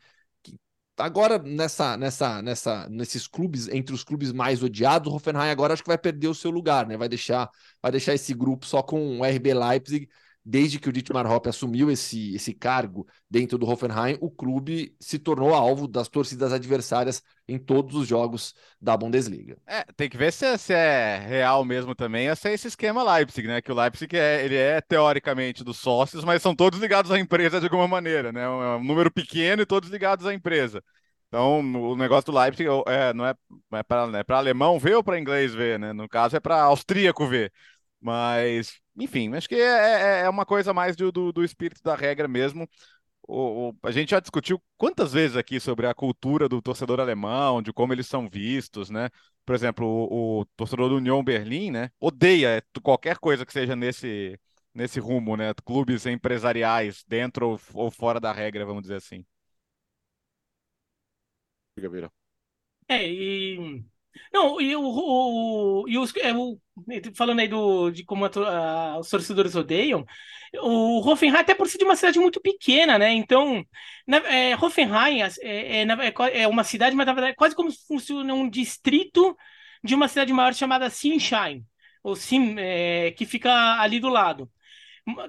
agora nessa, nessa, nessa, nesses clubes, entre os clubes mais odiados, o Hoffenheim agora acho que vai perder o seu lugar, né? Vai deixar, vai deixar esse grupo só com o RB Leipzig. Desde que o Dietmar Hopp assumiu esse, esse cargo dentro do Hoffenheim, o clube se tornou alvo das torcidas adversárias em todos os jogos da Bundesliga. É, tem que ver se é, se é real mesmo também esse, esse esquema Leipzig, né? Que o Leipzig é, ele é teoricamente dos sócios, mas são todos ligados à empresa de alguma maneira, né? É um número pequeno e todos ligados à empresa. Então, o negócio do Leipzig é, não é, é para é alemão ver ou para inglês ver, né? No caso, é para austríaco ver. Mas, enfim, acho que é, é, é uma coisa mais do, do, do espírito da regra mesmo. O, o, a gente já discutiu quantas vezes aqui sobre a cultura do torcedor alemão, de como eles são vistos, né? Por exemplo, o, o torcedor do Union Berlim, né? Odeia qualquer coisa que seja nesse, nesse rumo, né? Clubes empresariais dentro ou, ou fora da regra, vamos dizer assim. Fica, É, e. Não, e o. o, e os, é, o falando aí do, de como a, a, os torcedores odeiam, o Hoffenheim, até por ser de uma cidade muito pequena, né? Então, na, é, Hoffenheim é, é, é, é, uma cidade, mas na verdade é quase como se fosse um distrito de uma cidade maior chamada Sinsheim, ou Sim, é, que fica ali do lado.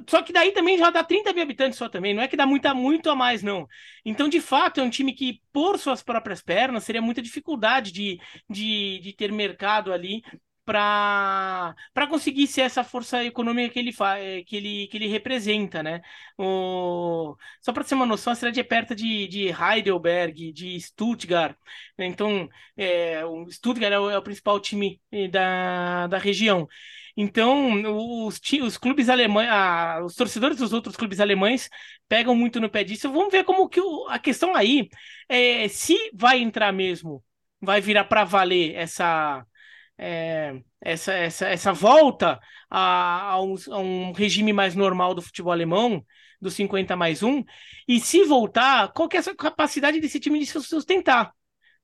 Só que daí também já dá 30 mil habitantes só também, não é que dá muita, muito a mais, não. Então, de fato, é um time que, por suas próprias pernas, seria muita dificuldade de, de, de ter mercado ali para conseguir ser essa força econômica que ele, eh, que ele, que ele representa, né? O... Só para ter uma noção, a cidade é perto de, de Heidelberg, de Stuttgart. Então, é, o Stuttgart é o, é o principal time eh, da, da região. Então, os, os clubes alemães, os torcedores dos outros clubes alemães pegam muito no pé disso. Vamos ver como que o, a questão aí é se vai entrar mesmo, vai virar para valer essa, é, essa, essa, essa volta a, a, um, a, um, regime mais normal do futebol alemão, do 50 mais 1, e se voltar, qual que é a capacidade desse time de se sustentar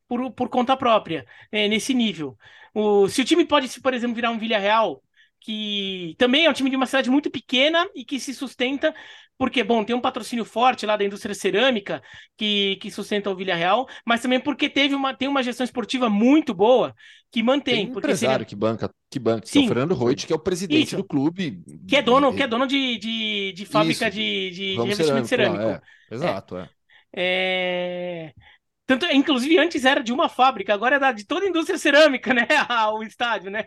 por, por conta própria, é, nesse nível. O, se o time pode, por exemplo, virar um Villarreal, que também é um time de uma cidade muito pequena e que se sustenta porque, bom, tem um patrocínio forte lá da indústria cerâmica que, que sustenta o Villarreal, mas também porque teve uma, tem uma gestão esportiva muito boa que mantém. Tem um empresário seria... que banca, que banca, que é o Fernando Reut, que é o presidente Isso. do clube. Que é dono, que é dono de, de, de fábrica Isso. de, de, de revestimento cerâmico. cerâmico. É. Exato, é. é... Tanto, inclusive, antes era de uma fábrica, agora é da, de toda a indústria cerâmica, né? o estádio, né?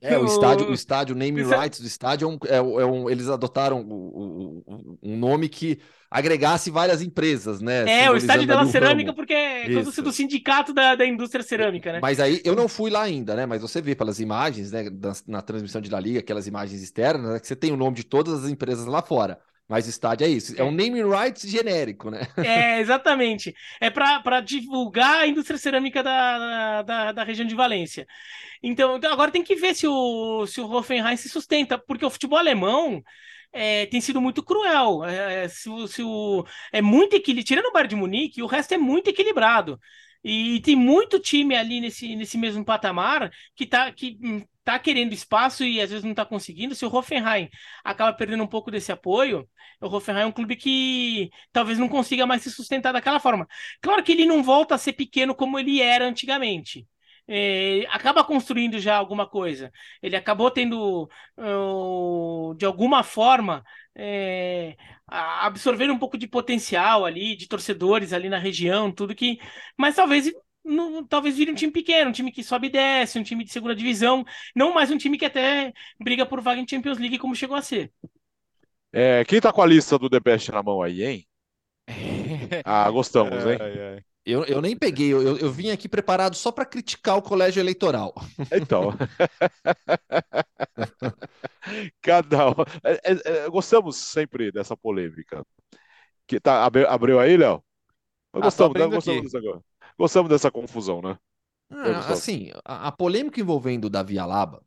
É, o, o estádio, o estádio, o name rights do estádio, é um, é, é um, eles adotaram um, um nome que agregasse várias empresas, né? É, o estádio da cerâmica, porque é Isso. do sindicato da, da indústria cerâmica, né? Mas aí, eu não fui lá ainda, né? Mas você vê pelas imagens, né? Na, na transmissão de La Liga, aquelas imagens externas, né? que você tem o nome de todas as empresas lá fora. Mas estádio é isso, é um naming rights genérico, né? É, exatamente. É para divulgar a indústria cerâmica da, da, da, região de Valência. Então, então, agora tem que ver se o, se o Hoffenheim se sustenta, porque o futebol alemão é, tem sido muito cruel. É, se, se o, é muito equilibrado. Tirando o Bayern de Munique, o resto é muito equilibrado. E tem muito time ali nesse, nesse mesmo patamar que tá, que hum, tá querendo espaço e às vezes não tá conseguindo. Se o Hoffenheim acaba perdendo um pouco desse apoio, o Hoffenheim é um clube que talvez não consiga mais se sustentar daquela forma. Claro que ele não volta a ser pequeno como ele era antigamente. É, acaba construindo já alguma coisa. Ele acabou tendo, uh, de alguma forma, é, absorver um pouco de potencial ali, de torcedores ali na região, tudo que. Mas talvez. No, talvez vire um time pequeno, um time que sobe e desce, um time de segunda divisão, não mais um time que até briga por vaga em Champions League como chegou a ser. É, quem tá com a lista do The Best na mão aí, hein? ah, gostamos, hein? Eu, eu nem peguei, eu, eu vim aqui preparado só para criticar o colégio eleitoral. Então. Cada um. É, é, é, gostamos sempre dessa polêmica. Que tá, abriu aí, Léo? Ah, gostamos, né? gostamos, dessa, gostamos dessa confusão, né? Ah, assim, a, a, polêmica envolvendo o Davi Alaba,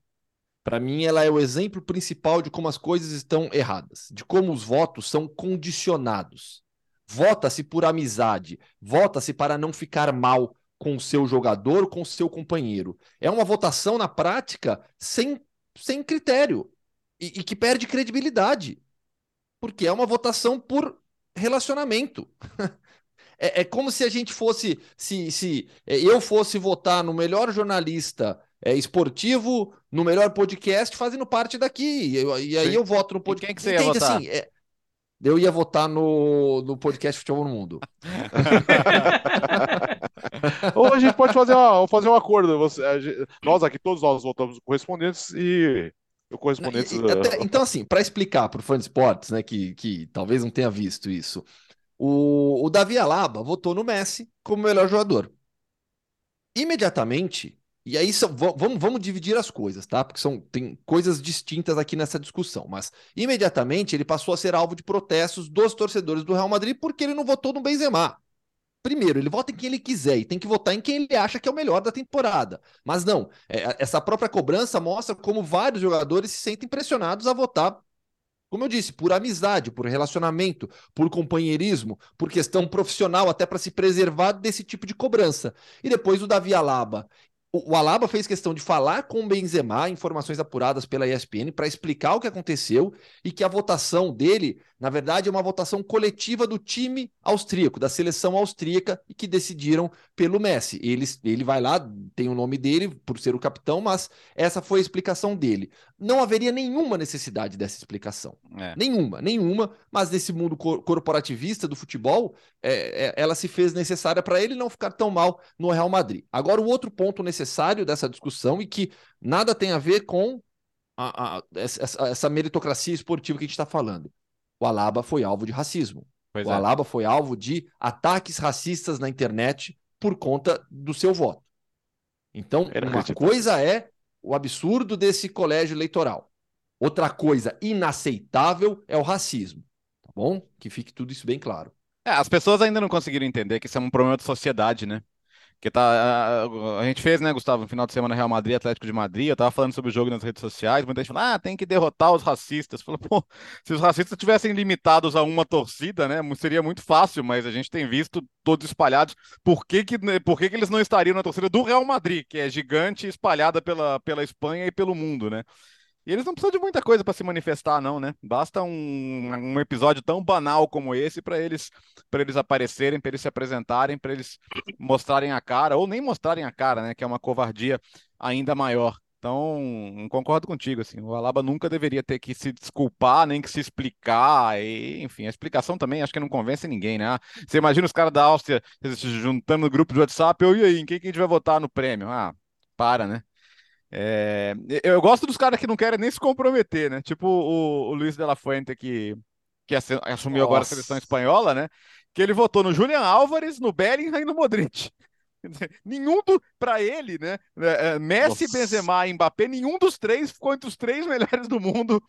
para mim, ela é o exemplo principal de como as coisas estão erradas, de como os votos são condicionados. Vota-se por amizade, vota-se para não ficar mal com o seu jogador, com o seu companheiro. É uma votação na prática sem, sem critério e, e que perde credibilidade, porque é uma votação por relacionamento. é, é, como se a gente fosse, se, se é, eu fosse votar no melhor jornalista é, esportivo, no melhor podcast, fazendo parte daqui. E, e aí Sim. eu voto no podcast. quem que você ia votar? Assim, é, eu ia votar no, no podcast Futebol no Mundo. Ou a gente pode fazer, uma, fazer um acordo. Você, gente, nós aqui, todos nós votamos correspondentes e o correspondente. Até, então, assim, para explicar para o fã de esportes, né, que, que talvez não tenha visto isso, o, o Davi Alaba votou no Messi como melhor jogador. Imediatamente, e aí são, vamos, vamos dividir as coisas, tá? Porque são, tem coisas distintas aqui nessa discussão. Mas imediatamente ele passou a ser alvo de protestos dos torcedores do Real Madrid porque ele não votou no Benzema. Primeiro, ele vota em quem ele quiser e tem que votar em quem ele acha que é o melhor da temporada. Mas não, é, essa própria cobrança mostra como vários jogadores se sentem pressionados a votar como eu disse, por amizade, por relacionamento, por companheirismo, por questão profissional, até para se preservar desse tipo de cobrança. E depois o Davi Alaba o Alaba fez questão de falar com o Benzema, informações apuradas pela ESPN, para explicar o que aconteceu e que a votação dele, na verdade, é uma votação coletiva do time austríaco, da seleção austríaca, e que decidiram pelo Messi. Ele, ele vai lá, tem o nome dele por ser o capitão, mas essa foi a explicação dele. Não haveria nenhuma necessidade dessa explicação. É. Nenhuma, nenhuma, mas nesse mundo corporativista do futebol, é, é, ela se fez necessária para ele não ficar tão mal no Real Madrid. Agora, o outro ponto necessário dessa discussão e que nada tem a ver com a, a, essa, essa, meritocracia esportiva que a gente está falando. O Alaba foi alvo de racismo. Pois o é. Alaba foi alvo de ataques racistas na internet por conta do seu voto. Então, Era uma coisa é o absurdo desse colégio eleitoral. Outra coisa inaceitável é o racismo. Tá bom? Que fique tudo isso bem claro. É, as pessoas ainda não conseguiram entender que isso é um problema de sociedade, né? Que tá, a, a, gente fez, né, Gustavo, no final de semana Real Madrid, Atlético de Madrid, eu tava falando sobre o jogo nas redes sociais, muita gente falou, ah, tem que derrotar os racistas. Falou, pô, se os racistas tivessem limitados a uma torcida, né, seria muito fácil, mas a gente tem visto todos espalhados. Por que que, né, por que que eles não estariam na torcida do Real Madrid, que é gigante, espalhada pela, pela Espanha e pelo mundo, né? E eles não precisam de muita coisa para se manifestar, não, né? Basta um, um episódio tão banal como esse para eles para eles aparecerem, para eles se apresentarem, para eles mostrarem a cara, ou nem mostrarem a cara, né? Que é uma covardia ainda maior. Então, concordo contigo, assim, o Alaba nunca deveria ter que se desculpar, nem que se explicar, e, enfim, a explicação também acho que não convence ninguém, né? Você imagina os caras da Áustria se juntando no grupo de WhatsApp, eu e aí, em quem que a gente vai votar no prêmio? Ah, para, né? É, eu gosto dos caras que não querem nem se comprometer, né? Tipo o, o Luiz de la Fuente, que, que assumiu Nossa. agora a seleção espanhola, né? Que ele votou no Julian Álvares, no Bellingham e no Modric. nenhum do para ele, né? É, é, Messi, Nossa. Benzema e Mbappé, nenhum dos três ficou entre os três melhores do mundo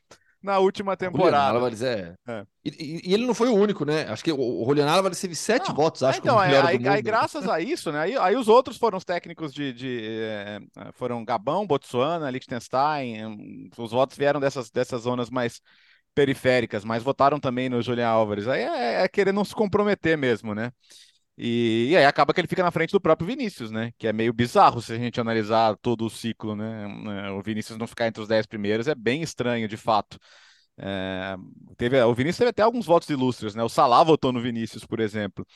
na última temporada. Álvares é. é. E, e, ele não foi o único, né? Acho que o, Julian Álvares teve sete não. votos, acho então, aí, aí, graças a isso, né? Aí, aí, os outros foram os técnicos de, de é, foram Gabão, Botsuana, Liechtenstein. Os votos vieram dessas, dessas zonas mais periféricas, mas votaram também no Julian Álvares. Aí é, é querer não se comprometer mesmo, né? E, e, aí acaba que ele fica na frente do próprio Vinícius, né? Que é meio bizarro se a gente analisar todo o ciclo, né? É, o Vinícius não ficar entre os 10 primeiros é bem estranho, de fato. É, teve, o Vinícius teve até alguns votos ilustres, né? O Salah votou no Vinícius, por exemplo.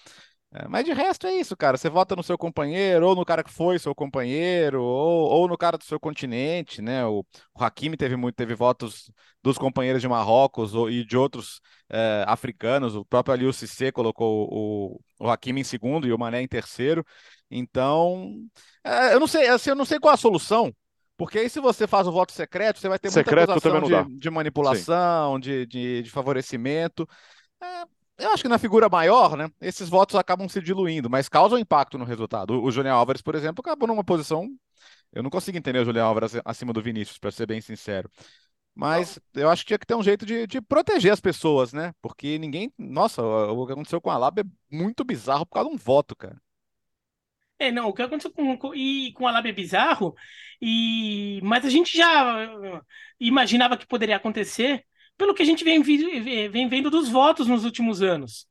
É, mas de resto é isso, cara. Você vota no seu companheiro, ou no cara que foi seu companheiro, ou, ou no cara do seu continente, né? O, o Hakimi teve muito, teve votos dos companheiros de Marrocos ou, e de outros é, africanos. O próprio Aliou Cissé colocou o, o Hakimi em segundo e o Mané em terceiro. Então, é, eu não sei, assim, eu não sei qual a solução. Porque aí, se você faz o voto secreto, você vai ter secreto muita acusação de, de, manipulação, de, de, de, favorecimento. É, eu acho que na figura maior, né, esses votos acabam se diluindo, mas causam impacto no resultado. O, o Julian Álvares, por exemplo, acabou numa posição. Eu não consigo entender o Julian Álvares acima do Vinícius, para ser bem sincero. Mas eu acho que tinha que ter um jeito de, de, proteger as pessoas, né? Porque ninguém. Nossa, o que aconteceu com a Lab é muito bizarro por causa de um voto, cara. É, não, o que aconteceu com, com, e com a Lab é bizarro, e, mas a gente já imaginava que poderia acontecer pelo que a gente vem, vem vendo dos votos nos últimos anos.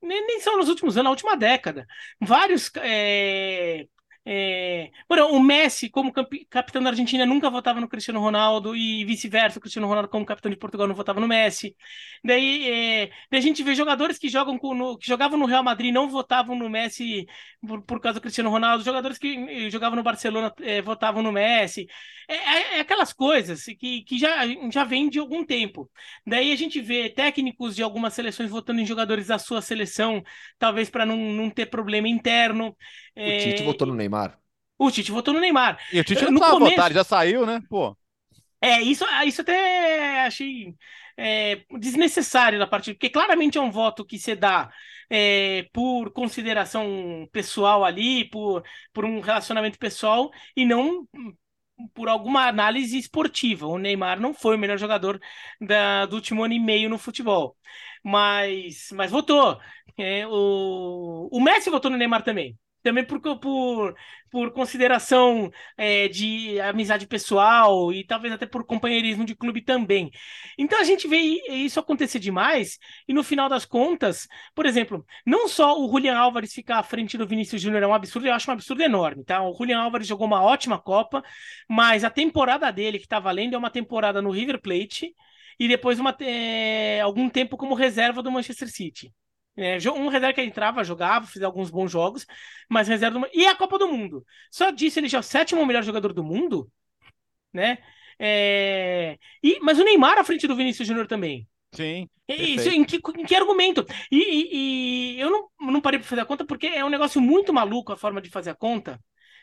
Nem, são nos últimos anos, na última década. Vários é, é... Bueno, o Messi, como capitão da Argentina, nunca votava no Cristiano Ronaldo e vice-versa. O Cristiano Ronaldo, como capitão de Portugal, não votava no Messi. Daí, é... Daí a gente vê jogadores que, jogam no... que jogavam no Real Madrid não votavam no Messi por, por causa do Cristiano Ronaldo. Jogadores que eh, jogavam no Barcelona é, votavam no Messi. É, é, é, aquelas coisas que, que já, já vem de algum tempo. Daí a gente vê técnicos de algumas seleções votando em jogadores da sua seleção, talvez para não, não ter problema interno. O Tite votou no Neymar. O Tite votou no Neymar. E o Tite não precisava começo... votar, já saiu, né? Pô. É, isso, isso até achei é, desnecessário da partida, porque claramente é um voto que se dá é, por consideração pessoal ali, por, por um relacionamento pessoal, e não por alguma análise esportiva. O Neymar não foi o melhor jogador da, do último ano e meio no futebol. Mas, mas votou. É, o, o Messi votou no Neymar também também por, por, por consideração é, de amizade pessoal e talvez até por companheirismo de clube também. Então a gente vê isso acontecer demais e no final das contas, por exemplo, não só o Julian Álvares ficar à frente do Vinícius Júnior é um absurdo, eu acho um absurdo enorme, tá? O Julian Álvares jogou uma ótima Copa, mas a temporada dele que tá valendo é uma temporada no River Plate e depois uma, é, algum tempo como reserva do Manchester City. É, um reserva que entrava, jogava, fez alguns bons jogos, mas reserva do... E a Copa do Mundo. Só disso ele já é o sétimo melhor jogador do mundo, né? É... E, mas o Neymar à frente do Vinícius Júnior também. Sim. Isso, em que, em que argumento? E, e, e, eu não, não parei para fazer a conta porque é um negócio muito maluco a forma de fazer a conta.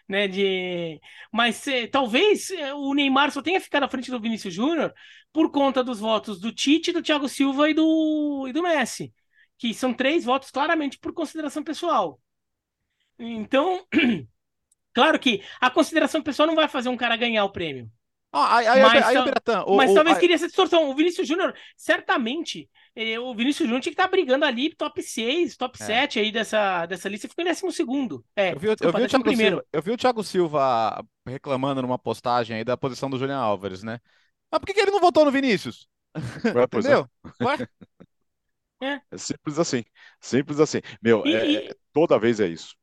Né, de... Mas é, talvez é, o Neymar só tenha ficado à frente do Vinícius Júnior por conta dos votos do Tite, do Thiago Silva e do, e do Messi que são três votos claramente por consideração pessoal. Então, claro que a consideração pessoal não vai fazer um cara ganhar o prêmio. Ah, aí, aí, mas, aí, aí, mas talvez queria essa distorção. O Vinícius Júnior, certamente, eh, o Vinícius Júnior tinha que estar tá brigando ali top 6, top é. 7 aí dessa, dessa lista e ficou em décimo segundo. É, eu vi, desculpa, eu, vi o Thiago Silva, eu vi o Thiago Silva reclamando numa postagem aí da posição do Julian Álvares, né? Mas por que, que ele não votou no Vinícius? Ué, é. Entendeu? Ué? É. é simples assim. Simples assim. Meu, e, é, e... toda vez é isso.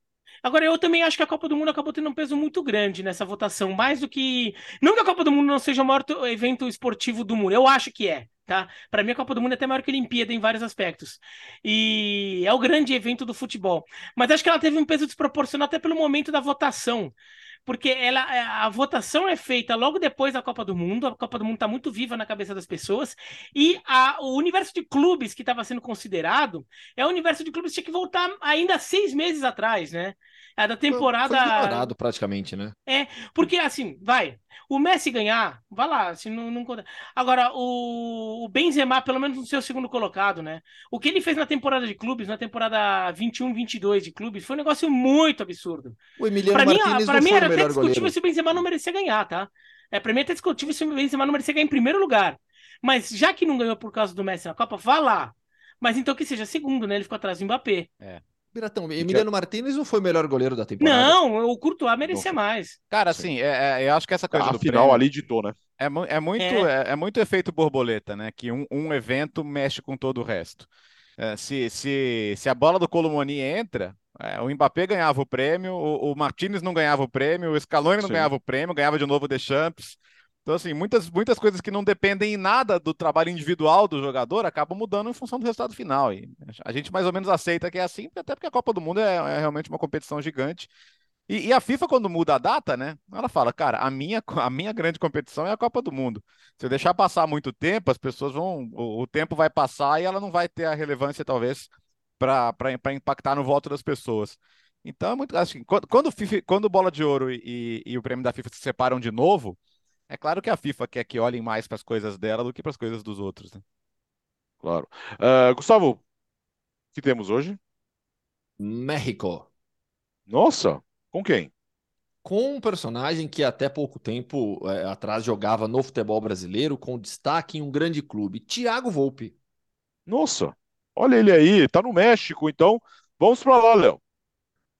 Agora, eu também acho que a Copa do Mundo acabou tendo um peso muito grande nessa votação, mais do que. Não que a Copa do Mundo não seja o maior evento esportivo do mundo, eu acho que é, tá? Para mim, a Copa do Mundo é até maior que a Olimpíada em vários aspectos. E é o grande evento do futebol. Mas acho que ela teve um peso desproporcional até pelo momento da votação porque ela, é, a votação é feita logo depois da Copa do Mundo, a Copa do Mundo está muito viva na cabeça das pessoas, e a, o universo de clubes que estava sendo considerado é o universo de clubes que tinha que voltar ainda seis meses atrás, né? É da temporada. Foi praticamente, né? É, porque assim, vai. O Messi ganhar, vai lá, assim, não, não... Agora, o, o Benzema, pelo menos no seu segundo colocado, né? O que ele fez na temporada de clubes, na temporada 21-22 de clubes, foi um negócio muito absurdo. O Emiliano pra mim, pra mim era até discutível goleiro. se o Benzema não merecia ganhar, tá? É, pra mim é até discutível se o Benzema não merecia ganhar em primeiro lugar. Mas já que não ganhou por causa do Messi na Copa, vá lá. Mas então que seja segundo, né? Ele ficou atrás do Mbappé. É. Piratão, Emiliano Martinez não foi o melhor goleiro da temporada? Não, o Courtois merecia mais. Cara, assim, é, é, eu acho que essa coisa do final prêmio ali ditou, né? É, é muito, é. é. é muito efeito borboleta, né? Que um, um evento mexe com todo o resto. É, se, se, se a bola do Colomoni entra, é, o Mbappé ganhava o prêmio, o, o Martinez não ganhava o prêmio, o Scaloni não Sim. ganhava o prêmio, ganhava de novo o Deschamps. Então, assim, muitas, muitas coisas que não dependem em nada do trabalho individual do jogador acabam mudando em função do resultado final. E a gente mais ou menos aceita que é assim, até porque a Copa do Mundo é, é realmente uma competição gigante. E, e, a FIFA, quando muda a data, né? Ela fala, cara, a minha, a minha grande competição é a Copa do Mundo. Se eu deixar passar muito tempo, as pessoas vão. O, o tempo vai passar e ela não vai ter a relevância, talvez, para impactar no voto das pessoas. Então é muito. Assim, quando, quando, FIFA, quando o Bola de Ouro e, e, o prêmio da FIFA se separam de novo, é claro que a FIFA quer que olhem mais para as coisas dela do que para as coisas dos outros. Né? Claro. Uh, Gustavo, o que temos hoje? México. Nossa, com quem? Com um personagem que até pouco tempo é, atrás jogava no futebol brasileiro, com destaque em um grande clube, Thiago Volpe. Nossa, olha ele aí, tá no México, então vamos para lá, Léo.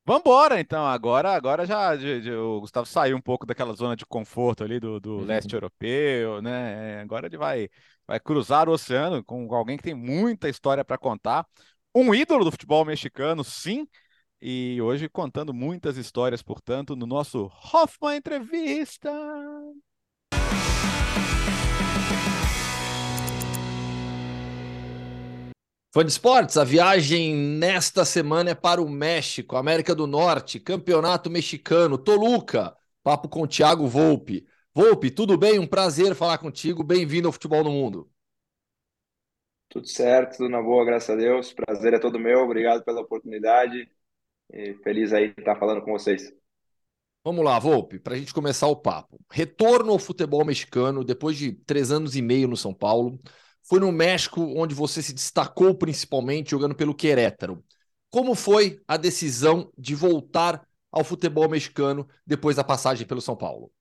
Vambora, então. Agora, agora já de, de, o Gustavo saiu um pouco daquela zona de conforto ali do, do uhum. leste europeu, né? Agora ele vai, vai cruzar o oceano com alguém que tem muita história para contar. Um ídolo do futebol mexicano, sim, e hoje contando muitas histórias, portanto, no nosso Hoffman Entrevista. Fã de esportes, a viagem nesta semana é para o México, América do Norte, Campeonato Mexicano, Toluca. Papo com Thiago Volpe. Volpe, tudo bem? Um prazer falar contigo. Bem-vindo ao Futebol no Mundo. Tudo certo, tudo na boa, graças a Deus. Prazer é todo meu. Obrigado pela oportunidade. E feliz aí de estar falando com vocês. Vamos lá, Volpe, para a gente começar o papo. Retorno ao futebol mexicano depois de três anos e meio no São Paulo. Foi no México onde você se destacou principalmente jogando pelo Querétaro. Como foi a decisão de voltar ao futebol mexicano depois da passagem pelo São Paulo?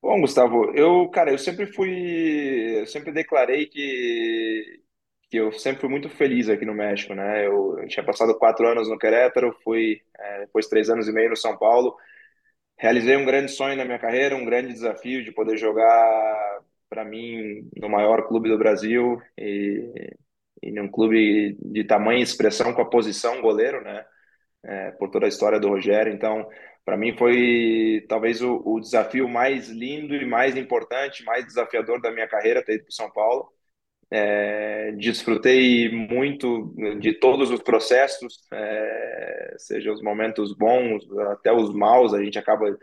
Bom, Gustavo, eu, cara, eu sempre fui, eu sempre declarei que que eu sempre fui muito feliz aqui no México, né? Eu, tinha passado quatro anos no Querétaro, fui é, depois três anos e meio no São Paulo. Realizei um grande sonho na minha carreira, um grande desafio de poder jogar para mim no maior clube do Brasil e, e num clube de tamanha expressão com a posição goleiro, né? É, por toda a história do Rogério. Então, para mim foi talvez o, o desafio mais lindo e mais importante, mais desafiador da minha carreira ter ido para São Paulo. É, desfrutei muito de todos os processos, é, seja os momentos bons até os maus, a gente acaba,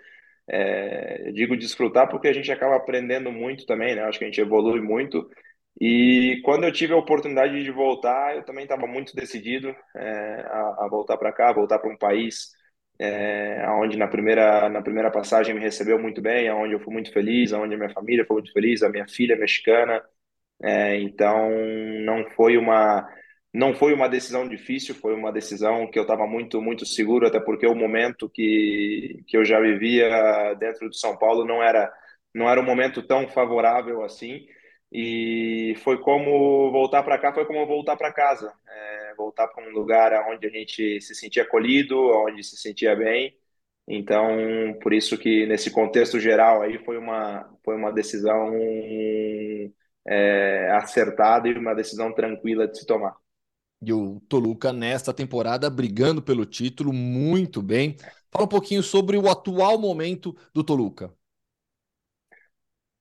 é, digo desfrutar porque a gente acaba aprendendo muito também, né? Acho que a gente evolui muito. E quando eu tive a oportunidade de voltar, eu também estava muito decidido é, a, a, voltar para cá, voltar para um país é, onde na primeira na primeira passagem me recebeu muito bem, onde eu fui muito feliz, onde a minha família foi muito feliz, a minha filha mexicana. É, então não foi uma não foi uma decisão difícil, foi uma decisão que eu estava muito muito seguro, até porque o momento que, que eu já vivia dentro de São Paulo não era não era um momento tão favorável assim. E foi como voltar para cá, foi como voltar para casa, é, voltar para um lugar onde a gente se sentia acolhido, onde se sentia bem. Então, por isso que nesse contexto geral aí foi uma foi uma decisão é, acertada e uma decisão tranquila de se tomar. E o Toluca, nesta temporada, brigando pelo título muito bem. Fala um pouquinho sobre o atual momento do Toluca.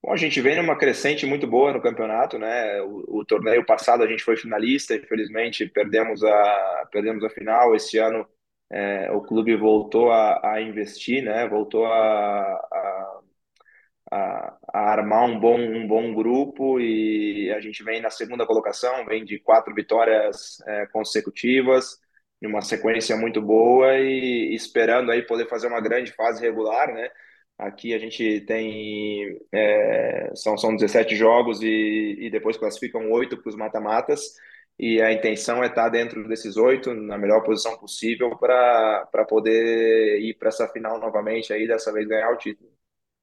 Bom, a gente vem numa crescente muito boa no campeonato, né? O, o, torneio passado a gente foi finalista, infelizmente perdemos a, perdemos a final. Esse ano é, o clube voltou a, a, investir, né? Voltou a, a a, armar um bom, um bom grupo e a gente vem na segunda colocação, vem de quatro vitórias é, consecutivas, em uma sequência muito boa e esperando aí poder fazer uma grande fase regular, né? Aqui a gente tem é, são, são 17 jogos e, e depois classificam oito para os mata-matas e a intenção é estar dentro desses oito na melhor posição possível para poder ir para essa final novamente aí dessa vez ganhar o título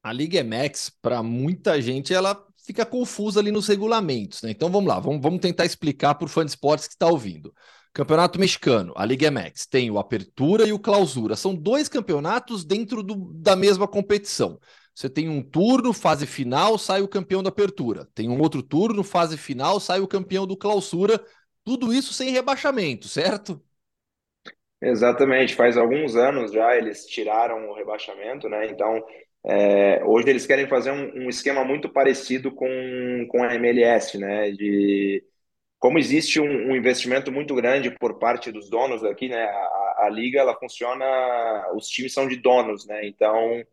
a Liga MX, para muita gente, ela fica confusa ali nos regulamentos, né? Então vamos lá, vamos, vamos tentar explicar para o fã de esportes que está ouvindo. Campeonato Mexicano, a Liga MX, tem o Apertura e o Clausura. São dois campeonatos dentro do, da mesma competição. você tem um turno, fase final, sai o campeão da apertura. Tem um outro turno, fase final, sai o campeão do clausura. Tudo isso sem rebaixamento, certo? Exatamente, faz alguns anos já eles tiraram o rebaixamento, né? Então, é, hoje eles querem fazer um, um, esquema muito parecido com, com a MLS, né? De como existe um, um investimento muito grande por parte dos donos aqui, né? A, a, liga ela funciona, os times são de donos, né? Então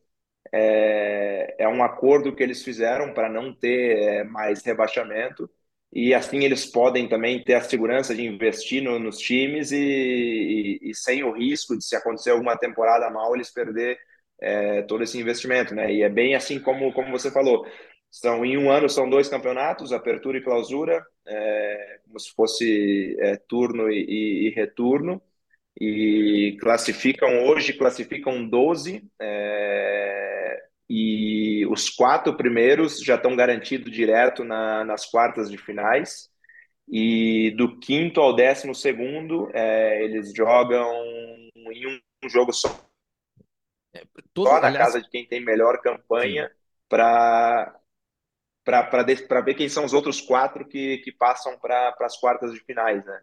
é, é um acordo que eles fizeram para não ter é, mais rebaixamento e assim eles podem também ter a segurança de investir no, nos times e, e, e, sem o risco de se acontecer alguma temporada mal eles perder é, todo esse investimento, né? E é bem assim como como você falou, são em um ano são dois campeonatos, apertura e clausura, é, como se fosse é, turno e, e, retorno. E classificam hoje classificam 12 é, e os quatro primeiros já estão garantidos direto na, nas quartas de finais. E do quinto ao décimo segundo é, eles jogam em um jogo só, Todo, só na aliás... casa de quem tem melhor campanha para para ver quem são os outros quatro que, que passam para as quartas de finais, né?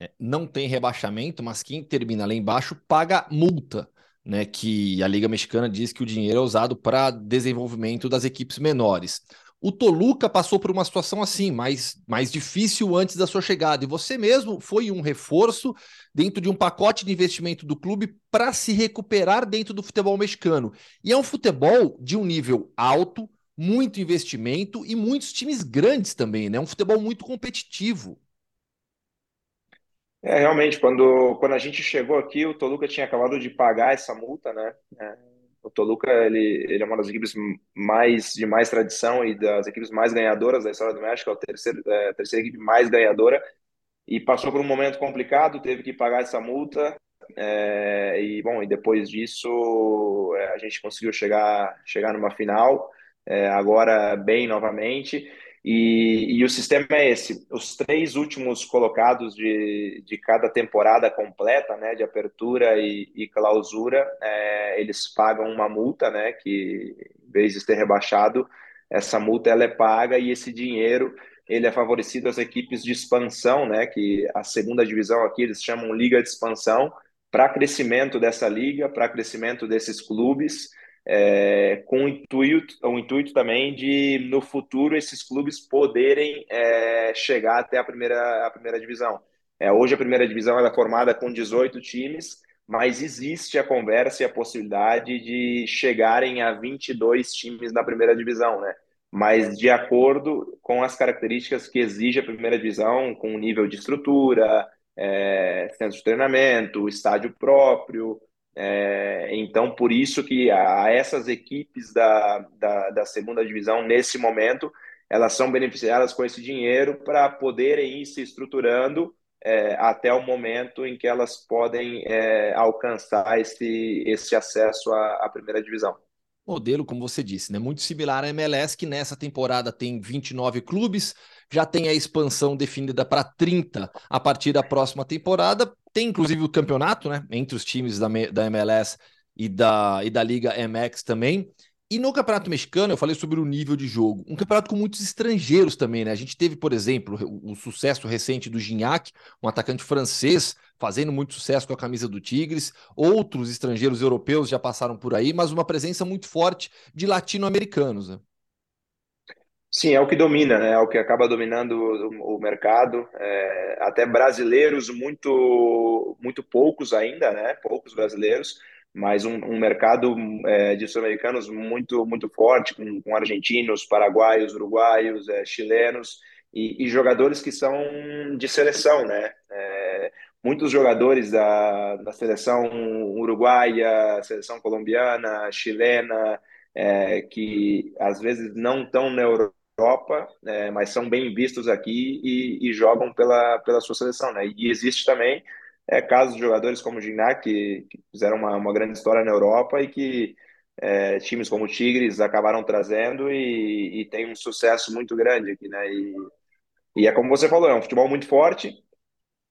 É, não tem rebaixamento, mas quem termina lá embaixo paga multa, né? Que a Liga Mexicana diz que o dinheiro é usado para desenvolvimento das equipes menores. O Toluca passou por uma situação assim, mais, mais difícil antes da sua chegada. E você mesmo foi um reforço dentro de um pacote de investimento do clube para se recuperar dentro do futebol mexicano. E é um futebol de um nível alto, muito investimento e muitos times grandes também, né? Um futebol muito competitivo. É, realmente, quando, quando a gente chegou aqui, o Toluca tinha acabado de pagar essa multa, né? É, o Toluca, ele, ele é uma das equipes mais de mais tradição e das equipes mais ganhadoras da história do México, é a terceira, é a terceira equipe mais ganhadora, e passou por um momento complicado, teve que pagar essa multa, é, e bom, e depois disso é, a gente conseguiu chegar, chegar numa final, é, agora bem novamente, e, e, o sistema é esse: os três últimos colocados de, de cada temporada completa, né, de apertura e, e clausura, é, eles pagam uma multa, né, que em vez de ter rebaixado, essa multa ela é paga e esse dinheiro ele é favorecido às equipes de expansão, né, que a segunda divisão aqui eles chamam liga de expansão, para crescimento dessa liga, para crescimento desses clubes é, com o intuito, o intuito também de, no futuro, esses clubes poderem é, chegar até a primeira, a primeira divisão. É, hoje a primeira divisão é formada com 18 times, mas existe a conversa e a possibilidade de chegarem a 22 times na primeira divisão, né? Mas de acordo com as características que exige a primeira divisão, com o nível de estrutura, é, centro de treinamento, estádio próprio, é, então, por isso que a, essas equipes da, da, da, segunda divisão, nesse momento, elas são beneficiadas com esse dinheiro para poderem ir se estruturando é, até o momento em que elas podem é, alcançar esse, esse acesso à, à primeira divisão modelo, como você disse, né? Muito similar à MLS, que nessa temporada tem 29 clubes, já tem a expansão definida para 30 a partir da próxima temporada. Tem inclusive o campeonato, né? Entre os times da, da MLS e da, e da Liga MX também. E no Campeonato Mexicano, eu falei sobre o nível de jogo. Um campeonato com muitos estrangeiros também, né? A gente teve, por exemplo, o, o sucesso recente do Gignac, um atacante francês, fazendo muito sucesso com a camisa do Tigres. Outros estrangeiros europeus já passaram por aí, mas uma presença muito forte de latino-americanos, né? Sim, é o que domina, né? É o que acaba dominando o, mercado. É, até brasileiros muito, muito poucos ainda, né? Poucos brasileiros mas um, um mercado é, de sul-americanos muito muito forte, com, com, argentinos, paraguaios, uruguaios, é, chilenos e, e, jogadores que são de seleção, né? É, muitos jogadores da, da seleção uruguaia, seleção colombiana, chilena, é, que às vezes não estão na Europa, é, mas são bem vistos aqui e, e, jogam pela, pela sua seleção, né? E existe também é, casos de jogadores como o Gignac, que, que fizeram uma, uma, grande história na Europa e que é, times como o Tigres acabaram trazendo e, e, tem um sucesso muito grande aqui, né? E, e é como você falou, é um futebol muito forte,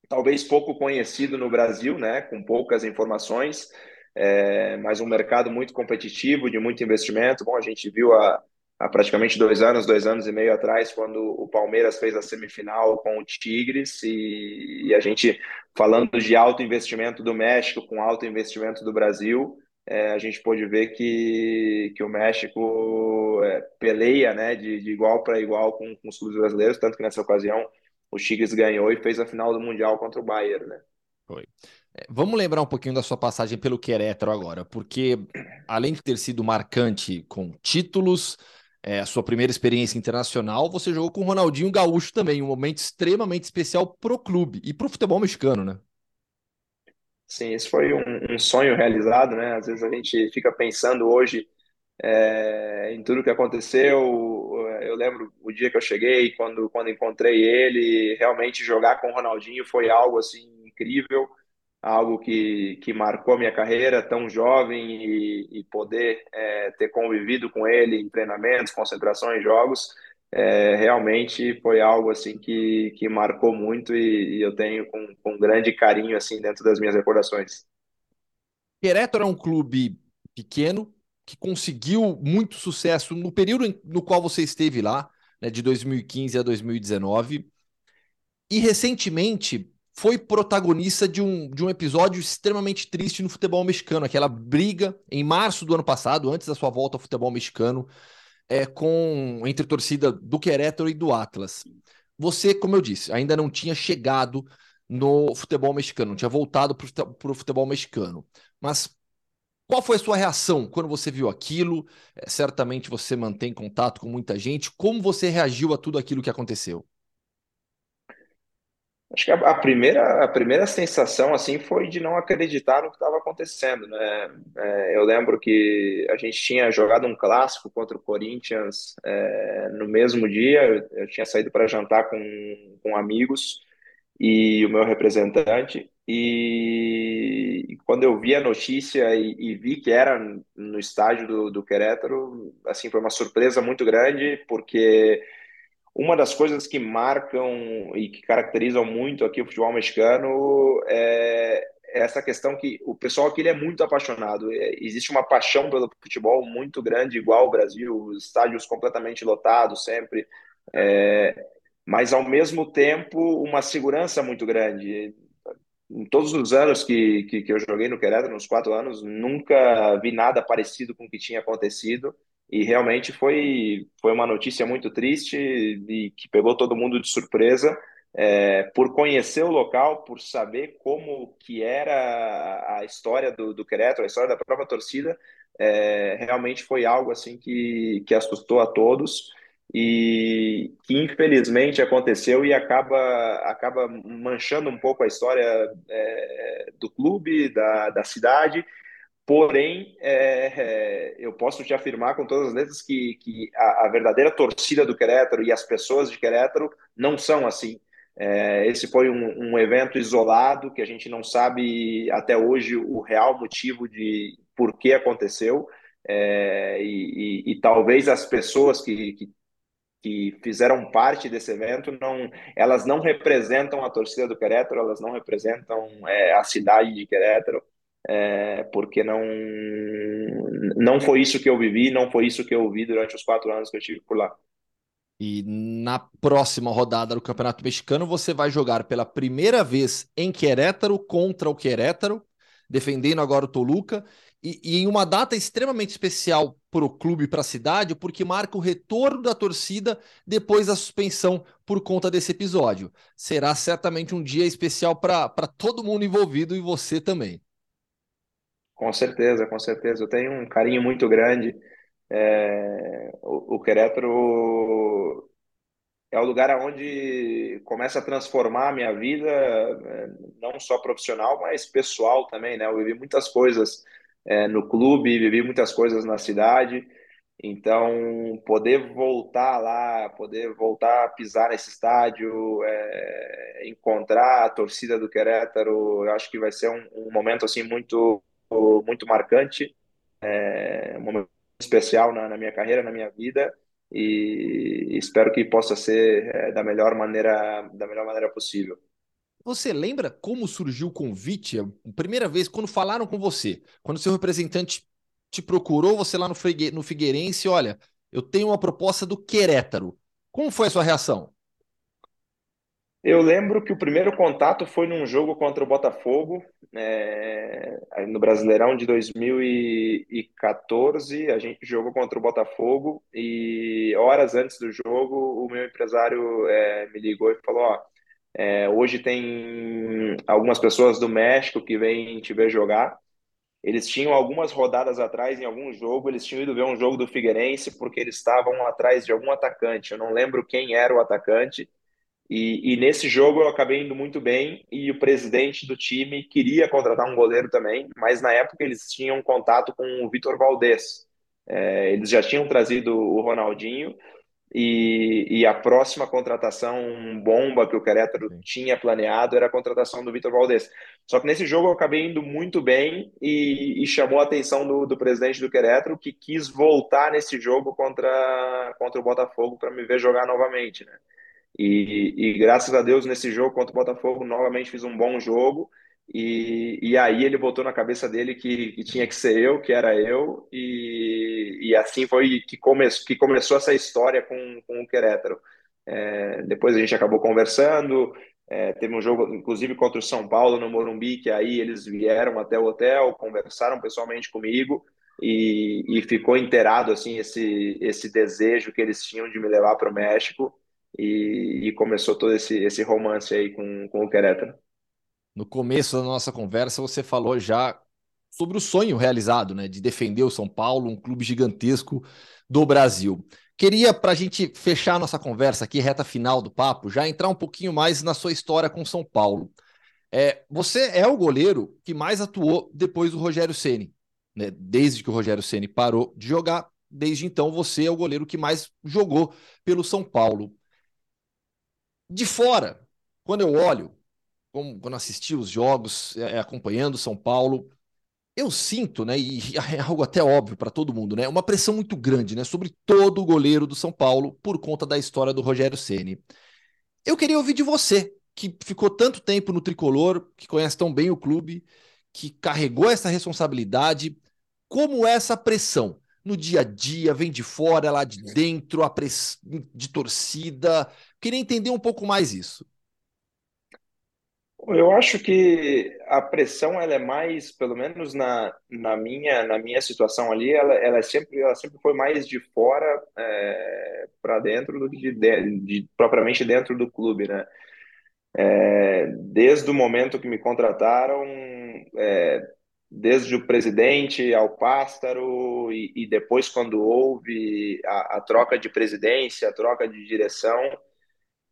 talvez pouco conhecido no Brasil, né? Com poucas informações. é, mas um mercado muito competitivo, de muito investimento. Bom, a gente viu há, há praticamente dois anos, dois anos e meio atrás, quando o Palmeiras fez a semifinal com o Tigres, e, e a gente falando de alto investimento do México com alto investimento do Brasil, é, a gente pôde ver que, que o México é, peleia né, de, de igual para igual com, com, os clubes brasileiros, tanto que nessa ocasião o Tigres ganhou e fez a final do Mundial contra o Bayern. Né? Foi. É, vamos lembrar um pouquinho da sua passagem pelo Querétaro agora, porque além de ter sido marcante com títulos, é, a sua primeira experiência internacional, você jogou com o Ronaldinho Gaúcho também, um momento extremamente especial pro clube e pro futebol mexicano, né? Sim, esse foi um, um, sonho realizado, né? Às vezes a gente fica pensando hoje é, em tudo que aconteceu. Eu lembro o dia que eu cheguei, quando, quando encontrei ele, realmente jogar com o Ronaldinho foi algo assim incrível, algo que, que marcou minha carreira tão jovem e, e poder é, ter convivido com ele em treinamentos, concentrações, jogos é, realmente foi algo assim que, que marcou muito e, e eu tenho com, com grande carinho assim dentro das minhas recordações. Querétaro é um clube pequeno que conseguiu muito sucesso no período no qual você esteve lá, né, de 2015 a 2019, e recentemente foi protagonista de um, de um episódio extremamente triste no futebol mexicano, aquela briga em março do ano passado, antes da sua volta ao futebol mexicano, é, com entre torcida do Querétaro e do Atlas. Você, como eu disse, ainda não tinha chegado no futebol mexicano, não tinha voltado para o futebol mexicano. Mas qual foi a sua reação quando você viu aquilo? É, certamente você mantém contato com muita gente. Como você reagiu a tudo aquilo que aconteceu? Acho que a, primeira, a primeira sensação assim foi de não acreditar no que estava acontecendo, né? É, eu lembro que a gente tinha jogado um clássico contra o Corinthians é, no mesmo dia. Eu, eu tinha saído para jantar com, com amigos e o meu representante. E, e quando eu vi a notícia e, e, vi que era no estádio do, do Querétaro, assim foi uma surpresa muito grande porque uma das coisas que marcam e que caracterizam muito aqui o futebol mexicano é essa questão que o pessoal aqui é muito apaixonado. É, existe uma paixão pelo futebol muito grande, igual ao Brasil, estádios completamente lotados sempre, é, mas ao mesmo tempo uma segurança muito grande. Em todos os anos que, que, que eu joguei no Querétaro, nos quatro anos, nunca vi nada parecido com o que tinha acontecido. E realmente foi, foi uma notícia muito triste e que pegou todo mundo de surpresa, é, por conhecer o local, por saber como que era a história do, do Querétaro, a história da própria torcida, é, realmente foi algo assim que, que assustou a todos e que infelizmente aconteceu e acaba, acaba manchando um pouco a história é, do clube, da, da cidade Porém, é, é, eu posso te afirmar com todas as letras que, que a, a, verdadeira torcida do Querétaro e as pessoas de Querétaro não são assim. É, esse foi um, um, evento isolado que a gente não sabe até hoje o real motivo de por que aconteceu. É, e, e, e, talvez as pessoas que, que, que, fizeram parte desse evento não elas não representam a torcida do Querétaro, elas não representam é, a cidade de Querétaro é, porque não, não foi isso que eu vivi, não foi isso que eu vi durante os quatro anos que eu estive por lá. E na próxima rodada do Campeonato Mexicano, você vai jogar pela primeira vez em Querétaro contra o Querétaro, defendendo agora o Toluca, e, e em uma data extremamente especial para o clube e para a cidade, porque marca o retorno da torcida depois da suspensão por conta desse episódio. Será certamente um dia especial para todo mundo envolvido e você também. Com certeza, com certeza. Eu tenho um carinho muito grande. É, o, o Querétaro é o lugar onde começa a transformar a minha vida, é, não só profissional, mas pessoal também, né? Eu vivi muitas coisas é, no clube, vivi muitas coisas na cidade. Então, poder voltar lá, poder voltar a pisar nesse estádio, é, encontrar a torcida do Querétaro, eu acho que vai ser um, um momento assim muito muito marcante, é, um momento especial na, na, minha carreira, na minha vida e espero que possa ser é, da melhor maneira, da melhor maneira possível. você lembra como surgiu o convite? A primeira vez, quando falaram com você, quando seu representante te procurou, você lá no, no Figueirense, olha, eu tenho uma proposta do Querétaro. Como foi a sua reação? Eu lembro que o primeiro contato foi num jogo contra o Botafogo, é, no Brasileirão de 2014. A gente jogou contra o Botafogo e horas antes do jogo, o meu empresário é, me ligou e falou: Ó, é, hoje tem algumas pessoas do México que vêm te ver jogar. Eles tinham algumas rodadas atrás em algum jogo, eles tinham ido ver um jogo do Figueirense porque eles estavam atrás de algum atacante. Eu não lembro quem era o atacante e, e, nesse jogo eu acabei indo muito bem e o presidente do time queria contratar um goleiro também, mas na época eles tinham contato com o Vitor Valdez. É, eles já tinham trazido o Ronaldinho e, e, a próxima contratação bomba que o Querétaro tinha planeado era a contratação do Vitor Valdez. Só que nesse jogo eu acabei indo muito bem e, e chamou a atenção do, do, presidente do Querétaro que quis voltar nesse jogo contra, contra o Botafogo para me ver jogar novamente. Né? E, e, graças a Deus, nesse jogo contra o Botafogo, novamente fiz um bom jogo. E, e aí ele botou na cabeça dele que, que tinha que ser eu, que era eu. E, e assim foi que, come, que começou essa história com, com o Querétaro. É, depois a gente acabou conversando. É, teve um jogo, inclusive, contra o São Paulo, no Morumbi, que aí eles vieram até o hotel, conversaram pessoalmente comigo. E, e ficou inteirado assim esse, esse desejo que eles tinham de me levar para o México e, e, começou todo esse, esse romance aí com, com o Querétaro. No começo da nossa conversa, você falou já sobre o sonho realizado, né, de defender o São Paulo, um clube gigantesco do Brasil. Queria, para a gente fechar nossa conversa aqui, reta final do papo, já entrar um pouquinho mais na sua história com São Paulo. É, você é o goleiro que mais atuou depois do Rogério Ceni, né? Desde que o Rogério Ceni parou de jogar, desde então você é o goleiro que mais jogou pelo São Paulo de fora, quando eu olho, como, quando assisti os jogos, é, é acompanhando São Paulo, eu sinto, né, e é algo até óbvio para todo mundo, né, uma pressão muito grande, né, sobre todo o goleiro do São Paulo por conta da história do Rogério Ceni. Eu queria ouvir de você, que ficou tanto tempo no tricolor, que conhece tão bem o clube, que carregou essa responsabilidade, como é essa pressão no dia a dia, vem de fora, lá de dentro, a press... de torcida. Queria entender um pouco mais isso. Eu acho que a pressão ela é mais, pelo menos na, na minha na minha situação ali, ela, ela sempre ela sempre foi mais de fora é, para dentro do que de, de, de, propriamente dentro do clube, né? É, desde o momento que me contrataram, é, desde o presidente ao pástaro e, e depois quando houve a, a, troca de presidência, a troca de direção,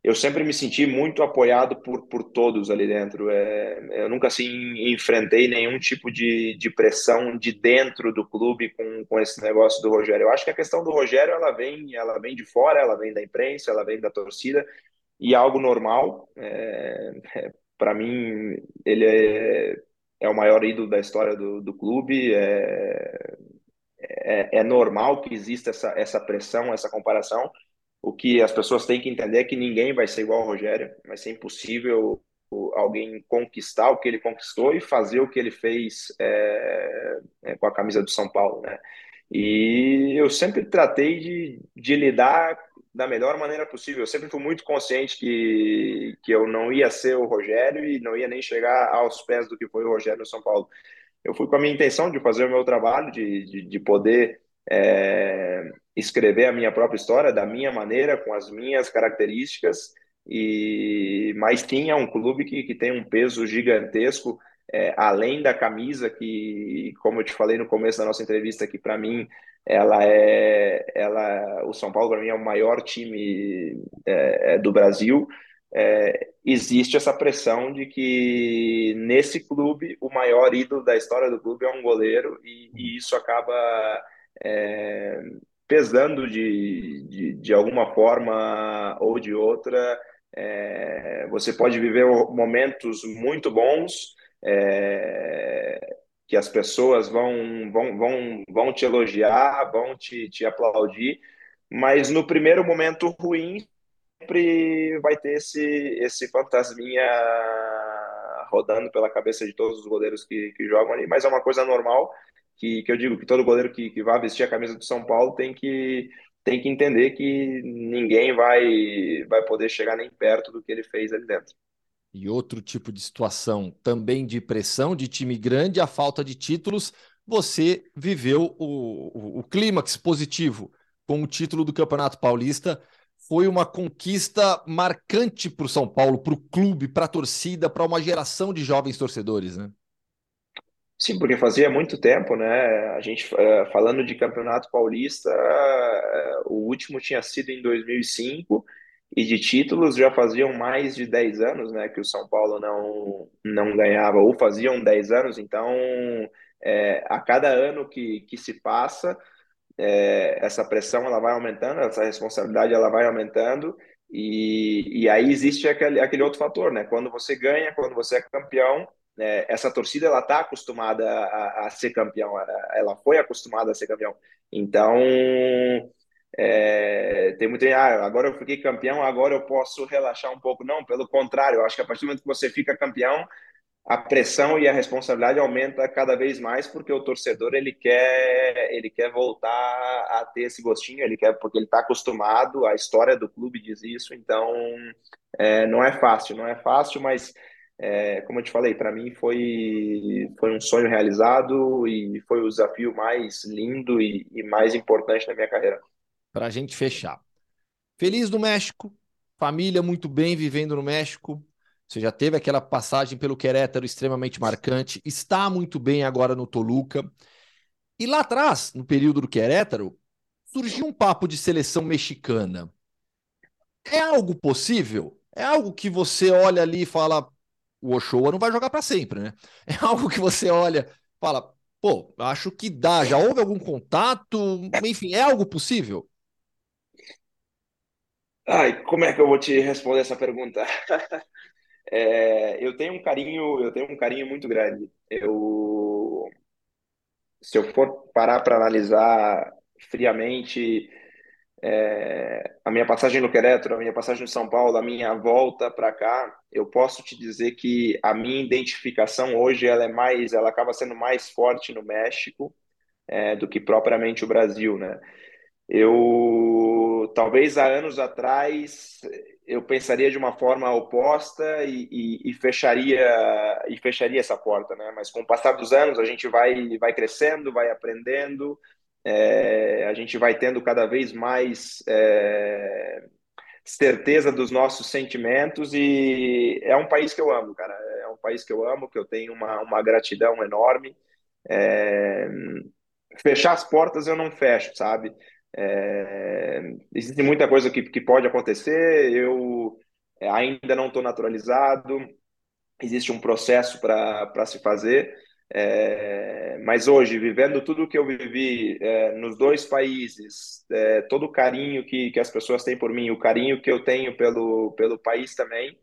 eu sempre me senti muito apoiado por, por todos ali dentro. É, eu nunca assim enfrentei nenhum tipo de, de pressão de dentro do clube com, com esse negócio do Rogério. Eu acho que a questão do Rogério ela vem, ela vem de fora, ela vem da imprensa, ela vem da torcida e é algo normal. É, é, Para mim, ele é é o maior ídolo da história do, do clube. É, é, é, normal que exista essa, essa pressão, essa comparação. O que as pessoas têm que entender é que ninguém vai ser igual ao Rogério. Vai ser impossível alguém conquistar o que ele conquistou e fazer o que ele fez é, é, com a camisa do São Paulo, né? E eu sempre tratei de, de lidar da melhor maneira possível. Eu sempre fui muito consciente que, que eu não ia ser o Rogério e não ia nem chegar aos pés do que foi o Rogério no São Paulo. Eu fui com a minha intenção de fazer o meu trabalho, de, de, de poder é, escrever a minha própria história da minha maneira, com as minhas características, e mas tinha um clube que, que tem um peso gigantesco, é, além da camisa, que, como eu te falei no começo da nossa entrevista, que para mim ela é, ela, o São Paulo para mim é o maior time é, é, do Brasil. É, existe essa pressão de que nesse clube o maior ídolo da história do clube é um goleiro e, e isso acaba é, pesando de, de, de, alguma forma ou de outra. É, você pode viver momentos muito bons, é, que as pessoas vão, vão, vão, vão te elogiar, vão te, te aplaudir, mas no primeiro momento ruim sempre vai ter esse, esse fantasminha rodando pela cabeça de todos os goleiros que, que jogam ali, mas é uma coisa normal que, que eu digo que todo goleiro que, que vai vestir a camisa do São Paulo tem que, tem que entender que ninguém vai, vai poder chegar nem perto do que ele fez ali dentro. E outro tipo de situação, também de pressão, de time grande, a falta de títulos, você viveu o, o, o clímax positivo com o título do Campeonato Paulista. Foi uma conquista marcante para o São Paulo, para o clube, para a torcida, para uma geração de jovens torcedores, né? Sim, porque fazia muito tempo, né? A gente eh, falando de Campeonato Paulista, eh, o último tinha sido em 2005 e de títulos já faziam mais de 10 anos, né, que o São Paulo não não ganhava ou faziam 10 anos, então é, a cada ano que, que se passa, é, essa pressão ela vai aumentando, essa responsabilidade ela vai aumentando e, e aí existe aquele, aquele outro fator, né? Quando você ganha, quando você é campeão, é, essa torcida ela está acostumada a, a, ser campeão, ela, ela, foi acostumada a ser campeão. Então é, tem muito ah, agora eu fiquei campeão, agora eu posso relaxar um pouco. Não, pelo contrário, eu acho que a partir do momento que você fica campeão, a pressão e a responsabilidade aumenta cada vez mais porque o torcedor ele quer ele quer voltar a ter esse gostinho ele quer porque ele está acostumado a história do clube diz isso então é, não é fácil não é fácil mas é, como eu te falei para mim foi foi um sonho realizado e foi o desafio mais lindo e, e mais importante da minha carreira para a gente fechar feliz no México família muito bem vivendo no México você já teve aquela passagem pelo Querétaro extremamente marcante, está muito bem agora no Toluca. E lá atrás, no período do Querétaro, surgiu um papo de seleção mexicana. É algo possível? É algo que você olha ali e fala: o Ochoa não vai jogar para sempre, né? É algo que você olha fala: pô, acho que dá. Já houve algum contato? Enfim, é algo possível? Ai, como é que eu vou te responder essa pergunta? É, eu tenho um carinho, eu tenho um carinho muito grande. Eu, se eu for parar para analisar friamente é, a minha passagem no Querétaro, a minha passagem no São Paulo, a minha volta para cá, eu posso te dizer que a minha identificação hoje ela é mais, ela acaba sendo mais forte no México é, do que propriamente o Brasil, né? Eu talvez há anos atrás eu pensaria de uma forma oposta e, e, e, fecharia e fecharia essa porta, né? Mas com o passar dos anos a gente vai vai crescendo, vai aprendendo, é, a gente vai tendo cada vez mais é, certeza dos nossos sentimentos e é um país que eu amo, cara. É um país que eu amo, que eu tenho uma, uma gratidão enorme. É, fechar as portas eu não fecho, sabe? É, existe muita coisa que, que pode acontecer, eu é, ainda não estou naturalizado, existe um processo para se fazer, é, mas hoje, vivendo tudo que eu vivi é, nos dois países, é, todo o carinho que, que as pessoas têm por mim, o carinho que eu tenho pelo, pelo país também,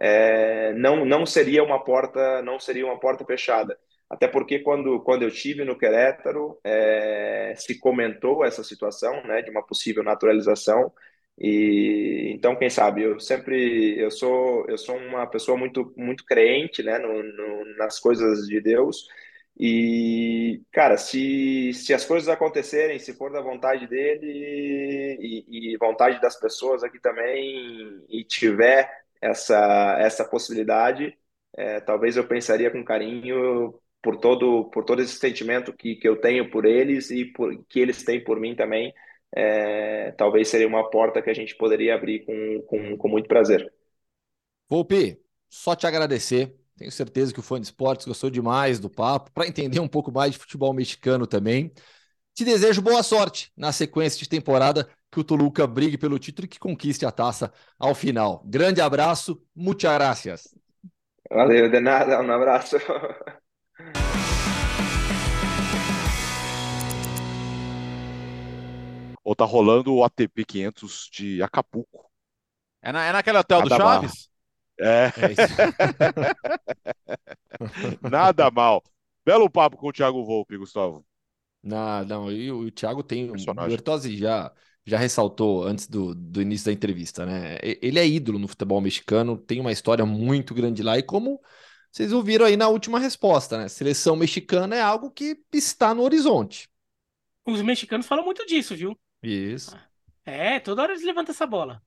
é, não, não seria uma porta não seria uma porta fechada. Até porque quando, quando eu tive no Querétaro, é, se comentou essa situação, né, de uma possível naturalização. E então, quem sabe, eu sempre eu sou eu sou uma pessoa muito muito crente, né, no, no, nas coisas de Deus. E, cara, se, se as coisas acontecerem, se for da vontade dele e, e vontade das pessoas aqui também, e tiver essa, essa possibilidade, é, talvez eu pensaria com carinho por todo por todo esse sentimento que, que eu tenho por eles e por, que eles têm por mim também, é, talvez seria uma porta que a gente poderia abrir com, com, com muito prazer. Volpe, só te agradecer. Tenho certeza que o fã de esportes gostou demais do papo, para entender um pouco mais de futebol mexicano também. Te desejo boa sorte na sequência de temporada, que o Toluca brigue pelo título e que conquiste a taça ao final. Grande abraço, muchas gracias. Valeu, de nada, um abraço. Ou tá rolando o ATP 500 de Acapulco. É, na, é naquele hotel Nada do Chaves? Mal. É. é Nada mal. Belo papo com o Thiago Volpe, Gustavo. Não, não, e o, o Thiago tem. Personagem. O Bertozzi já, já ressaltou antes do, do início da entrevista, né? Ele é ídolo no futebol mexicano, tem uma história muito grande lá, e como vocês ouviram aí na última resposta, né? Seleção mexicana é algo que está no horizonte. Os mexicanos falam muito disso, viu? Isso. É, toda hora eles levantam essa bola.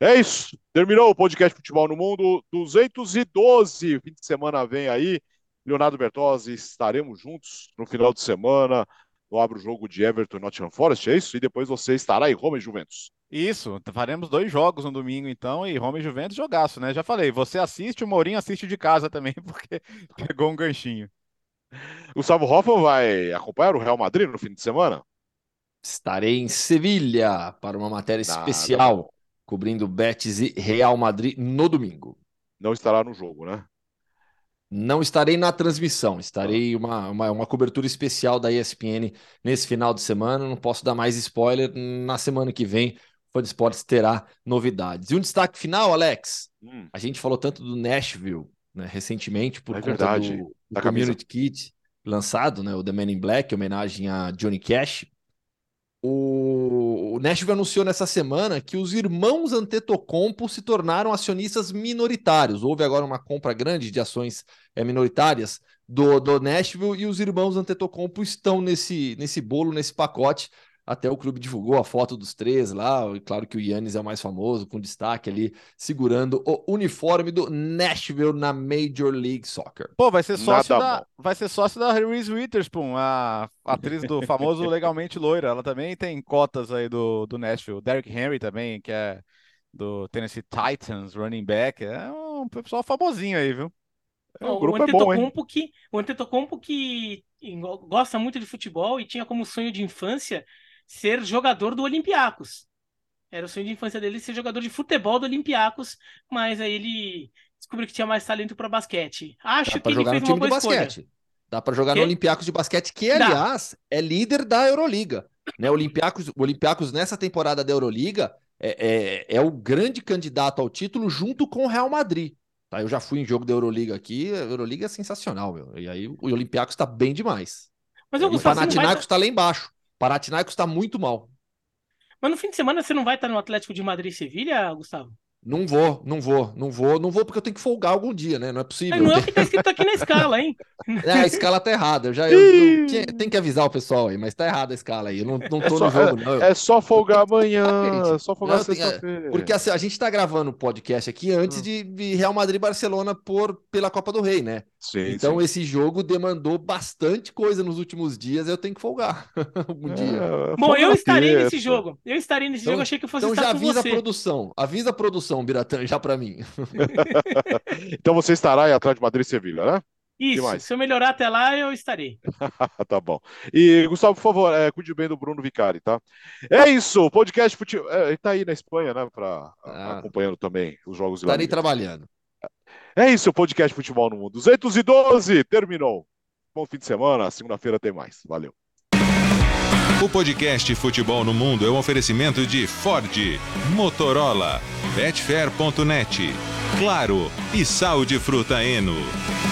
É isso. Terminou o podcast Futebol no Mundo 212. Fim de semana vem aí. Leonardo Bertozzi, estaremos juntos no final de semana. No Abre o Jogo de Everton e Nottingham Forest, é isso? E depois você estará em Roma e Juventus. Isso, faremos dois jogos no domingo então, e Roma e Juventus jogaço, né? Já falei, você assiste, o Mourinho assiste de casa também, porque pegou um ganchinho. Gustavo Hoffman vai acompanhar o Real Madrid no fim de semana? Estarei em Sevilha para uma matéria especial, cobrindo Betis e Real Madrid no domingo. Não estará no jogo, né? Não estarei na transmissão, estarei uma, uma, uma, cobertura especial da ESPN nesse final de semana. Não posso dar mais spoiler. Na semana que vem, o Fã de Esportes terá novidades. E um destaque final, Alex. Hum. A gente falou tanto do Nashville né, recentemente por é conta verdade. do, do Community Kit lançado, né, o The Man in Black, em homenagem a Johnny Cash. O, Nashville anunciou nessa semana que os irmãos Antetokounmpo se tornaram acionistas minoritários. Houve agora uma compra grande de ações é, minoritárias do, do Nashville e os irmãos Antetokounmpo estão nesse, nesse bolo, nesse pacote. Até o clube divulgou a foto dos três lá. E claro que o Yannis é o mais famoso, com destaque ali, segurando o uniforme do Nashville na Major League Soccer. Pô, vai ser sócio, da, vai ser sócio da Reese Witherspoon, a atriz do famoso Legalmente Loira. Ela também tem cotas aí do, do Nashville. Derrick Henry também, que é do Tennessee Titans, running back. É um pessoal famosinho aí, viu? É, o, grupo o Antetokounmpo é bom, que o Antetokounmpo que gosta muito de futebol e tinha como sonho de infância ser jogador do Olympiacos. Era o sonho de infância dele ser jogador de futebol do Olympiacos, mas aí ele descobriu que tinha mais talento para basquete. Acho que ele fez uma boa escolha. Basquete. Dá para jogar que? no Olympiacos de basquete, que aliás Dá. é líder da Euroliga. Né? O Olympiacos, o Olympiacos nessa temporada da Euroliga é, é, é, o grande candidato ao título junto com o Real Madrid. Tá? Eu já fui em jogo da Euroliga aqui, a Euroliga é sensacional, meu. E aí o Olympiacos está bem demais. Mas eu o Panathinaikos está lá embaixo. Panathinaikos está muito mal. Mas no fim de semana você não vai estar no Atlético de Madrid e Sevilha, Gustavo? Não vou, não vou, não vou, não vou porque eu tenho que folgar algum dia, né? Não é possível. É, não é o que tá escrito aqui na escala, hein? É, a escala tá errada. Eu já eu, eu, eu, tem que avisar o pessoal aí, mas tá errada a escala aí. Eu não, não é tô é só, no jogo, não. É, só folgar amanhã, é só folgar sexta-feira. Porque assim, a gente tá gravando o podcast aqui antes hum. de Real Madrid e Barcelona por, pela Copa do Rei, né? Sim, então sim. esse jogo demandou bastante coisa nos últimos dias, eu tenho que folgar um dia. É, Bom, eu estarei nesse jogo. Eu estarei nesse então, jogo, achei que eu fosse então estar já avisa a produção, avisa a produção, Biratã, já para mim. então você estará aí atrás de Madrid e Sevilha, né? Isso, se eu melhorar até lá, eu estarei. tá bom. E, Gustavo, por favor, é, cuide bem do Bruno Vicari, tá? É isso, o podcast futebol. É, ele tá aí na Espanha, né? Pra, ah, acompanhando também os jogos de Estarei trabalhando. É isso, o podcast Futebol no Mundo. 212, terminou. Bom fim de semana, segunda-feira tem mais. Valeu. O podcast Futebol no Mundo é um oferecimento de Ford, Motorola, Betfair.net, Claro e Sal de Fruta Eno.